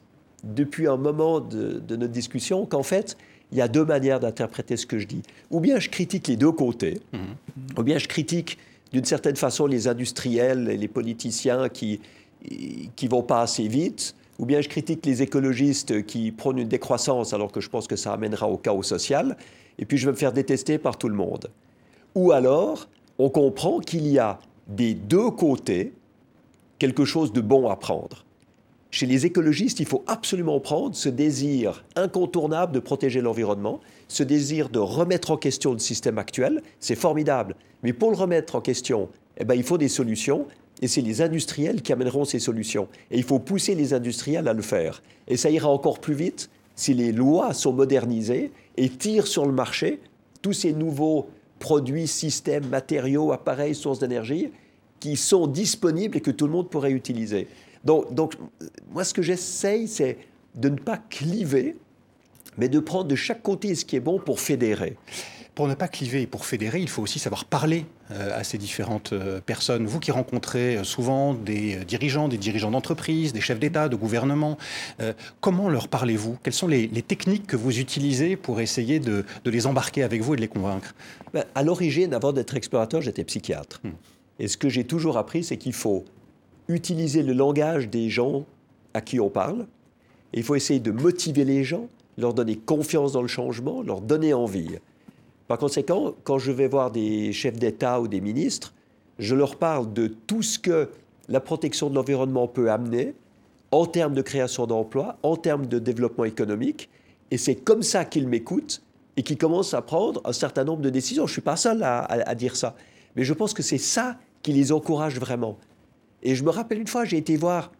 depuis un moment de, notre discussion qu'en fait, il y a deux manières d'interpréter ce que je dis. Ou bien je critique les deux côtés, mhm. ou bien je critique d'une certaine façon les industriels et les politiciens qui qui vont pas assez vite, ou bien je critique les écologistes qui prônent une décroissance alors que je pense que ça amènera au chaos social, et puis je vais me faire détester par tout le monde. Ou alors, on comprend qu'il y a des deux côtés quelque chose de bon à prendre. Chez les écologistes, il faut absolument prendre ce désir incontournable de protéger l'environnement, ce désir de remettre en question le système actuel. C'est formidable. Mais pour le remettre en question, eh ben, il faut des solutions. Et c'est les industriels qui amèneront ces solutions. Et il faut pousser les industriels à le faire. Et ça ira encore plus vite si les lois sont modernisées et tirent sur le marché tous ces nouveaux produits, systèmes, matériaux, appareils, sources d'énergie qui sont disponibles et que tout le monde pourrait utiliser. Donc, moi, ce que j'essaye, c'est de ne pas cliver, mais de prendre de chaque côté ce qui est bon pour fédérer. Pour ne pas cliver et pour fédérer, il faut aussi savoir parler euh, à ces différentes euh, personnes. Vous qui rencontrez euh, souvent des dirigeants, des dirigeants d'entreprise, des chefs d'État, de gouvernement, comment leur parlez-vous? Quelles sont les, techniques que vous utilisez pour essayer de, les embarquer avec vous et de les convaincre? Ben, À l'origine, avant d'être explorateur, j'étais psychiatre. Hmm. Et ce que j'ai toujours appris, c'est qu'il faut utiliser le langage des gens à qui on parle. il faut essayer de motiver les gens, leur donner confiance dans le changement, leur donner envie. Par conséquent, quand je vais voir des chefs d'État ou des ministres, je leur parle de tout ce que la protection de l'environnement peut amener en termes de création d'emplois, en termes de développement économique. Et c'est comme ça qu'ils m'écoutent et qu'ils commencent à prendre un certain nombre de décisions. Je ne suis pas seul à, dire ça. Mais je pense que c'est ça qui les encourage vraiment. Et je me rappelle une fois, j'ai été voir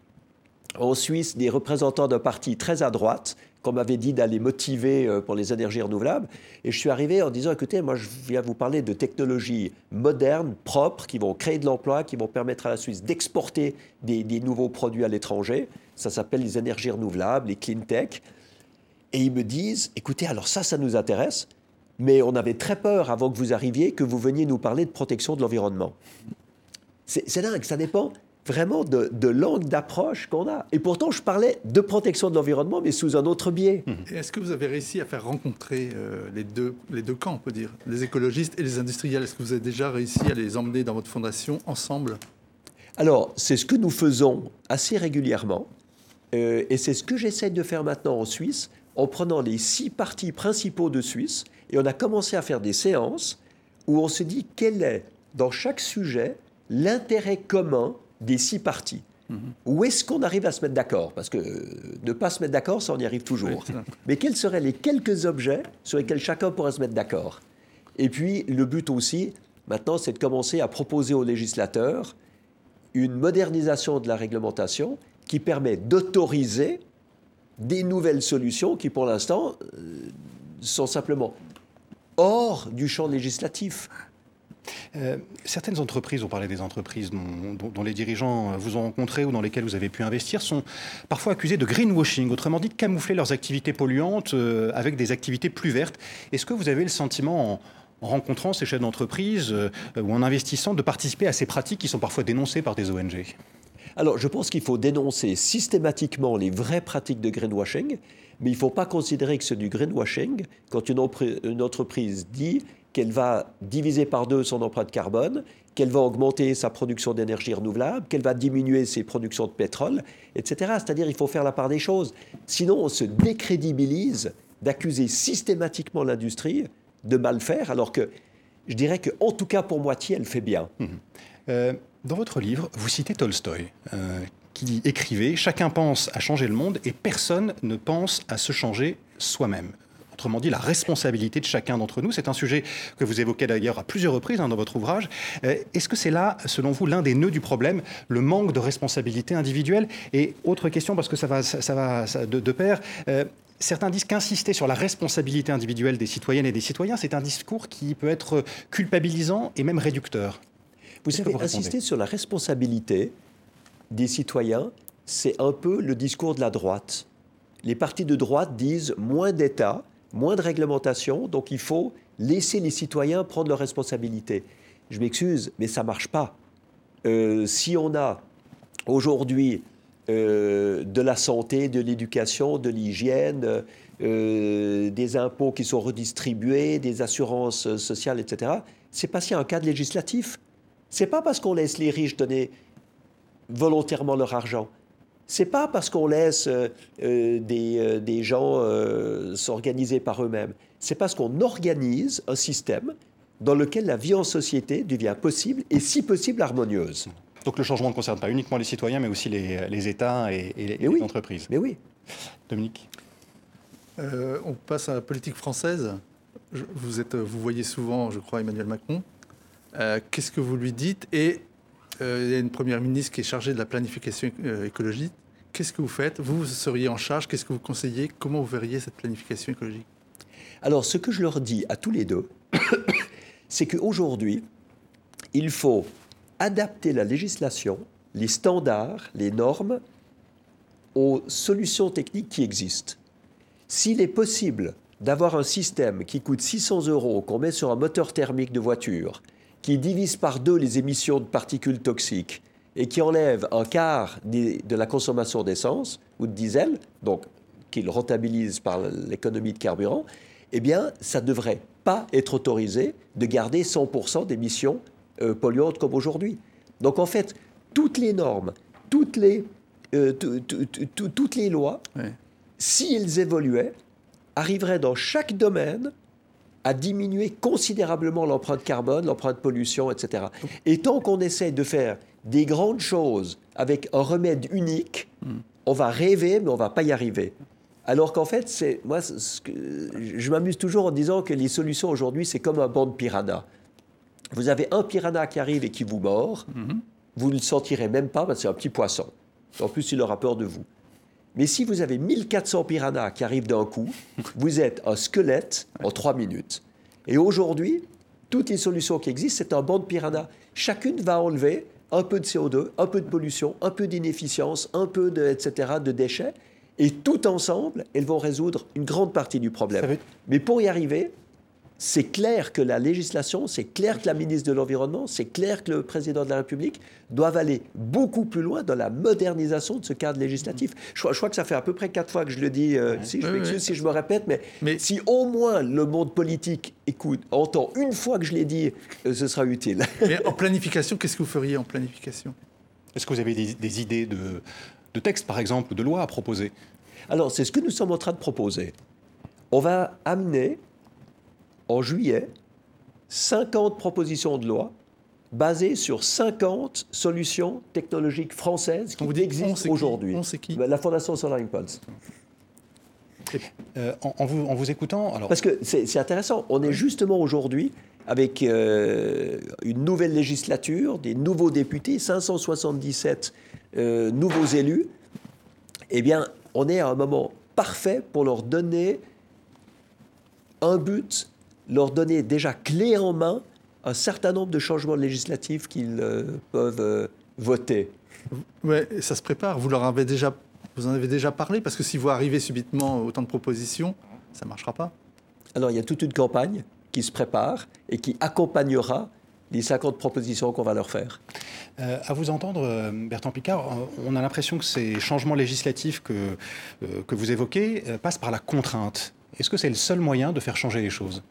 en Suisse des représentants d'un parti très à droite qu'on m'avait dit d'aller motiver euh, pour les énergies renouvelables. Et je suis arrivé en disant, écoutez, moi je viens vous parler de technologies modernes, propres, qui vont créer de l'emploi, qui vont permettre à la Suisse d'exporter des, nouveaux produits à l'étranger. Ça s'appelle les énergies renouvelables, les clean tech. Et ils me disent, écoutez, alors ça, ça nous intéresse, mais on avait très peur avant que vous arriviez que vous veniez nous parler de protection de l'environnement. C'est dingue, ça dépend vraiment de, de l'angle d'approche qu'on a. Et pourtant, je parlais de protection de l'environnement, mais sous un autre biais. Est-ce que vous avez réussi à faire rencontrer euh, les, deux, les deux camps, on peut dire, les écologistes et les industriels? Est-ce que vous avez déjà réussi à les emmener dans votre fondation ensemble? Alors, c'est ce que nous faisons assez régulièrement. Euh, et c'est ce que j'essaie de faire maintenant en Suisse, en prenant les six partis principaux de Suisse. Et on a commencé à faire des séances où on se dit quel est, dans chaque sujet, l'intérêt commun des six partis. Où est-ce qu'on arrive à se mettre d'accord? Parce que euh, ne pas se mettre d'accord, ça on y arrive toujours. Mais quels seraient les quelques objets sur lesquels chacun pourrait se mettre d'accord? Et puis le but aussi, maintenant, c'est de commencer à proposer aux législateurs une modernisation de la réglementation qui permet d'autoriser des nouvelles solutions qui, pour l'instant, euh, sont simplement hors du champ législatif. Euh, certaines entreprises, on parlait des entreprises dont, les dirigeants vous ont rencontré ou dans lesquelles vous avez pu investir, sont parfois accusées de greenwashing, autrement dit de camoufler leurs activités polluantes euh, avec des activités plus vertes. Est-ce que vous avez le sentiment, en, en rencontrant ces chefs d'entreprise euh, ou en investissant, de participer à ces pratiques qui sont parfois dénoncées par des ONG Alors, je pense qu'il faut dénoncer systématiquement les vraies pratiques de greenwashing, mais il ne faut pas considérer que c'est du greenwashing quand une entreprise dit qu'elle va diviser par deux son empreinte carbone, qu'elle va augmenter sa production d'énergie renouvelable, qu'elle va diminuer ses productions de pétrole, etc. C'est-à-dire qu'il faut faire la part des choses. Sinon, on se décrédibilise d'accuser systématiquement l'industrie de mal faire, alors que je dirais qu'en tout cas pour moitié, elle fait bien. Euh, dans votre livre, vous citez Tolstoï, euh, qui dit écrivez Chacun pense à changer le monde et personne ne pense à se changer soi-même. Autrement dit, la responsabilité de chacun d'entre nous, c'est un sujet que vous évoquez d'ailleurs à plusieurs reprises hein, dans votre ouvrage. Euh, Est-ce que c'est là, selon vous, l'un des nœuds du problème, le manque de responsabilité individuelle? Et autre question, parce que ça va, ça, va ça- de, de pair. euh, Certains disent qu'insister sur la responsabilité individuelle des citoyennes et des citoyens, c'est un discours qui peut être culpabilisant et même réducteur. Vous savez, vous insister sur la responsabilité des citoyens, c'est un peu le discours de la droite. Les partis de droite disent moins d'État, moins de réglementation, donc il faut laisser les citoyens prendre leurs responsabilités. Je m'excuse, mais ça ne marche pas. Euh, si on a aujourd'hui euh, de la santé, de l'éducation, de l'hygiène, euh, des impôts qui sont redistribués, des assurances sociales, etc., c'est parce qu'il y a un cadre législatif. C'est pas parce qu'on laisse les riches donner volontairement leur argent. C'est pas parce qu'on laisse euh, euh, des, euh, des gens euh, s'organiser par eux-mêmes. C'est parce qu'on organise un système dans lequel la vie en société devient possible et, si possible, harmonieuse. Donc le changement ne concerne pas uniquement les citoyens, mais aussi les, les États et, et les, Mais oui. les entreprises. Mais oui. Dominique Euh, on passe à la politique française. Je- vous, êtes, vous voyez souvent, je crois, Emmanuel Macron. Euh, Qu'est-ce que vous lui dites Et il y a une première ministre qui est chargée de la planification euh, écologique. Qu'est-ce que vous faites? Vous seriez en charge. Qu'est-ce que vous conseillez? Comment vous verriez cette planification écologique? Alors, ce que je leur dis à tous les deux, c'est qu'aujourd'hui, il faut adapter la législation, les standards, les normes aux solutions techniques qui existent. S'il est possible d'avoir un système qui coûte 600 euros, qu'on met sur un moteur thermique de voiture, qui divise par deux les émissions de particules toxiques et qui enlève un quart des- de la consommation d'essence ou de diesel, donc qu'il rentabilise par l'économie de carburant, eh bien, ça ne devrait pas être autorisé de garder 100% d'émissions euh, polluantes comme aujourd'hui. Donc, en fait, toutes les normes, toutes les, euh, tout- tout- tout- toutes les lois, s'ils évoluaient, arriveraient dans chaque domaine à diminuer considérablement l'empreinte carbone, l'empreinte pollution, etc. Et tant qu'on essaie de faire des grandes choses avec un remède unique, on va rêver, mais on va pas y arriver. Alors qu'en fait, c'est moi, que, je m'amuse toujours en disant que les solutions aujourd'hui, c'est comme un banc de piranha. Vous avez un piranha qui arrive et qui vous mord, vous ne le sentirez même pas parce que c'est un petit poisson. En plus, il aura peur de vous. Mais si vous avez 1400 piranhas qui arrivent d'un coup, vous êtes un squelette en trois minutes. Et aujourd'hui, toutes les solutions qui existent, c'est un banc de piranhas. Chacune va enlever un peu de CO2, un peu de pollution, un peu d'inefficience, un peu de, etc., de déchets. Et tout ensemble, elles vont résoudre une grande partie du problème. Mais pour y arriver, c'est clair que la législation, c'est clair que la ministre de l'Environnement, c'est clair que le président de la République doivent aller beaucoup plus loin dans la modernisation de ce cadre législatif. Je, crois que ça fait à peu près quatre fois que je le dis, euh, si je m'excuse si je me répète, mais, si au moins le monde politique écoute, entend une fois que je l'ai dit, euh, ce sera utile. Mais en planification, qu'est-ce que vous feriez en planification? Est-ce que vous avez des, idées de, de textes, par exemple, ou de lois à proposer? Alors, c'est ce que nous sommes en train de proposer. On va amener en juillet 50 propositions de loi basées sur 50 solutions technologiques françaises qui existent aujourd'hui. La Fondation Solar Impulse. Euh, en, vous, écoutant, alors... Parce que c'est intéressant, on est justement aujourd'hui avec euh, une nouvelle législature, des nouveaux députés, 577 euh, nouveaux élus. Eh bien, on est à un moment parfait pour leur donner un but leur donner déjà clé en main un certain nombre de changements législatifs qu'ils euh, peuvent euh, voter. Oui, ça se prépare. Vous, leur avez déjà, vous en avez déjà parlé Parce que si vous arrivez subitement autant de propositions, ça ne marchera pas. Alors, il y a toute une campagne qui se prépare et qui accompagnera les 50 propositions qu'on va leur faire. Euh, à vous entendre, Bertrand Picard, on a l'impression que ces changements législatifs que, que vous évoquez passent par la contrainte. Est-ce que c'est le seul moyen de faire changer les choses?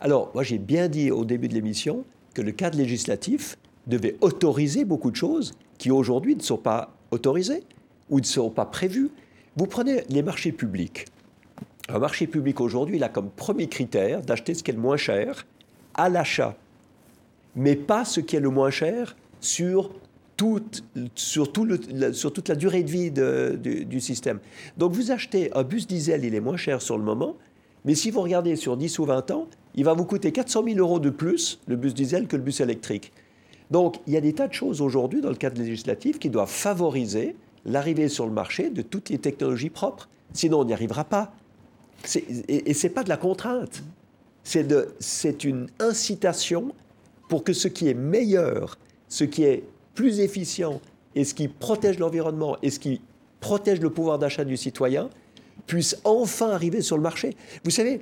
Alors, moi, j'ai bien dit au début de l'émission que le cadre législatif devait autoriser beaucoup de choses qui aujourd'hui ne sont pas autorisées ou ne sont pas prévues. Vous prenez les marchés publics. Un marché public aujourd'hui, il a comme premier critère d'acheter ce qui est le moins cher à l'achat, mais pas ce qui est le moins cher sur toute, la durée de vie du système. Donc vous achetez un bus diesel, il est moins cher sur le moment, mais si vous regardez sur 10 ou 20 ans, il va vous coûter 400 000 euros de plus, le bus diesel, que le bus électrique. Donc, il y a des tas de choses aujourd'hui dans le cadre législatif qui doivent favoriser l'arrivée sur le marché de toutes les technologies propres. Sinon, on n'y arrivera pas. Et, ce n'est pas de la contrainte. C'est une incitation pour que ce qui est meilleur, ce qui est plus efficient et ce qui protège l'environnement et ce qui protège le pouvoir d'achat du citoyen puisse enfin arriver sur le marché. Vous savez,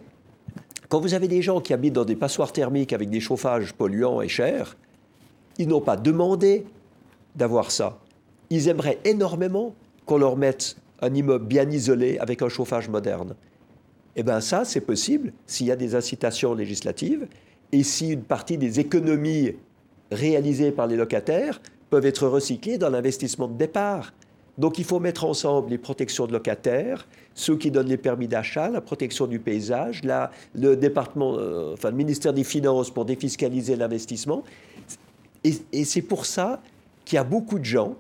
quand vous avez des gens qui habitent dans des passoires thermiques avec des chauffages polluants et chers, ils n'ont pas demandé d'avoir ça. Ils aimeraient énormément qu'on leur mette un immeuble bien isolé avec un chauffage moderne. Eh bien ça, c'est possible s'il y a des incitations législatives et si une partie des économies réalisées par les locataires peuvent être recyclées dans l'investissement de départ. Donc il faut mettre ensemble les protections de locataires, ceux qui donnent les permis d'achat, la protection du paysage, le département, euh, enfin le ministère des Finances pour défiscaliser l'investissement. Et, c'est pour ça qu'il y a beaucoup de gens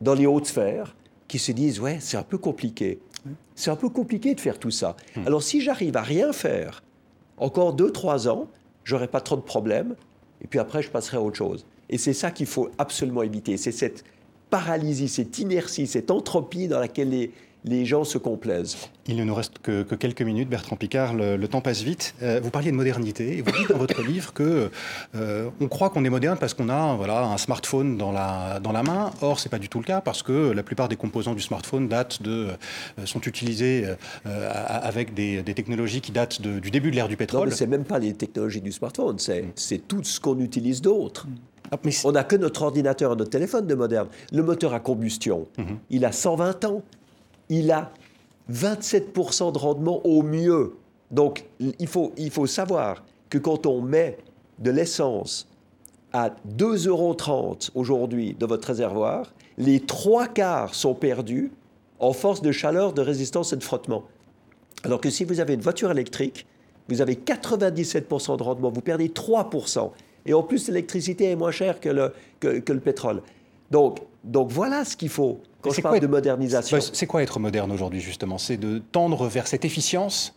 dans les hautes sphères qui se disent ouais c'est un peu compliqué. C'est un peu compliqué de faire tout ça. Hmm. Alors si j'arrive à rien faire, encore deux trois ans, j'aurai pas trop de problèmes. Et puis après je passerai à autre chose. Et c'est ça qu'il faut absolument éviter. C'est cette paralysie, cette inertie, cette entropie dans laquelle les, les gens se complaisent. Il ne nous reste que, quelques minutes, Bertrand Picard, le, temps passe vite. Euh, vous parliez de modernité et vous dites dans votre livre que euh, on croit qu'on est moderne parce qu'on a voilà, un smartphone dans la, dans la main. Or, ce n'est pas du tout le cas parce que la plupart des composants du smartphone datent de, euh, sont utilisés avec des, technologies qui datent du début de l'ère du pétrole. Non, ce n'est même pas les technologies du smartphone, c'est tout ce qu'on utilise d'autre. Ah, on n'a que notre ordinateur et notre téléphone de moderne. Le moteur à combustion, mhm. il a 120 ans. Il a 27% de rendement au mieux. Donc, il faut, il faut savoir que quand on met de l'essence à 2,30 euros aujourd'hui dans votre réservoir, les trois quarts sont perdus en force de chaleur, de résistance et de frottement. Alors que si vous avez une voiture électrique, vous avez 97% de rendement, vous perdez 3%. Et en plus, l'électricité est moins chère que le, que, le pétrole. Donc, donc voilà ce qu'il faut quand je parle de modernisation. Bah, c'est quoi être moderne aujourd'hui, justement? C'est de tendre vers cette efficience?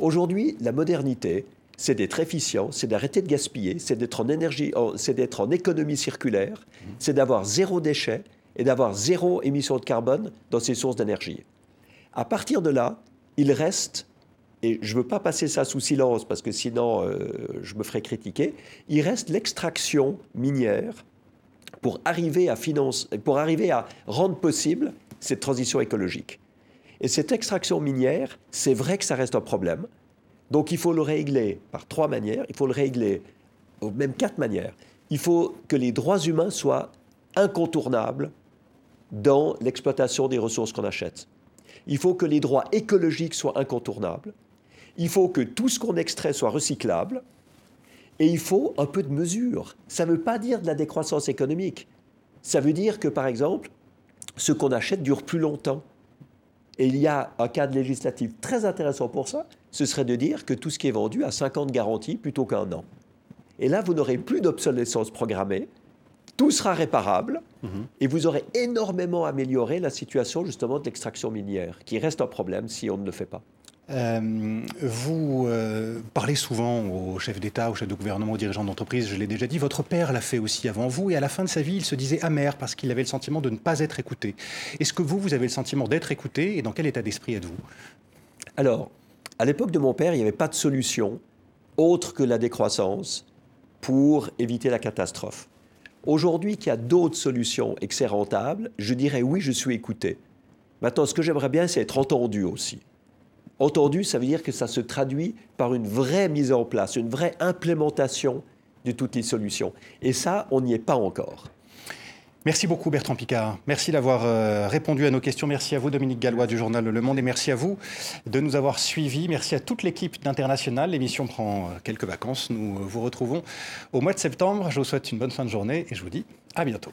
Aujourd'hui, la modernité, c'est d'être efficient, c'est d'arrêter de gaspiller, c'est d'être en énergie, c'est d'être en économie circulaire, mhm. c'est d'avoir zéro déchet et d'avoir zéro émission de carbone dans ces sources d'énergie. À partir de là, il reste, et je ne veux pas passer ça sous silence parce que sinon euh, je me ferai critiquer, il reste l'extraction minière pour arriver, à finance, pour arriver à rendre possible cette transition écologique. Et cette extraction minière, c'est vrai que ça reste un problème. Donc il faut le régler par trois manières. Il faut le régler, même quatre manières. Il faut que les droits humains soient incontournables dans l'exploitation des ressources qu'on achète. Il faut que les droits écologiques soient incontournables. Il faut que tout ce qu'on extrait soit recyclable. Et il faut un peu de mesure. Ça ne veut pas dire de la décroissance économique. Ça veut dire que, par exemple, ce qu'on achète dure plus longtemps. Et il y a un cadre législatif très intéressant pour ça, ce serait de dire que tout ce qui est vendu a 50 garanties garantie plutôt qu'un an. Et là, vous n'aurez plus d'obsolescence programmée, tout sera réparable, mhm. et vous aurez énormément amélioré la situation justement de l'extraction minière, qui reste un problème si on ne le fait pas. Euh, vous euh, parlez souvent aux chefs d'État, aux chefs de gouvernement, aux dirigeants d'entreprise, je l'ai déjà dit, votre père l'a fait aussi avant vous, et à la fin de sa vie, il se disait amer parce qu'il avait le sentiment de ne pas être écouté. Est-ce que vous, vous avez le sentiment d'être écouté, et dans quel état d'esprit êtes-vous? Alors, à l'époque de mon père, il n'y avait pas de solution autre que la décroissance pour éviter la catastrophe. Aujourd'hui, qu'il y a d'autres solutions et que c'est rentable, je dirais oui, je suis écouté. Maintenant, ce que j'aimerais bien, c'est être entendu aussi. Entendu, ça veut dire que ça se traduit par une vraie mise en place, une vraie implémentation de toutes les solutions. Et ça, on n'y est pas encore. Merci beaucoup Bertrand Picard. Merci d'avoir euh, répondu à nos questions. Merci à vous Dominique Gallois du journal Le Monde et merci à vous de nous avoir suivis. Merci à toute l'équipe d'International. L'émission prend euh, quelques vacances. Nous euh, vous retrouvons au mois de septembre. Je vous souhaite une bonne fin de journée et je vous dis à bientôt.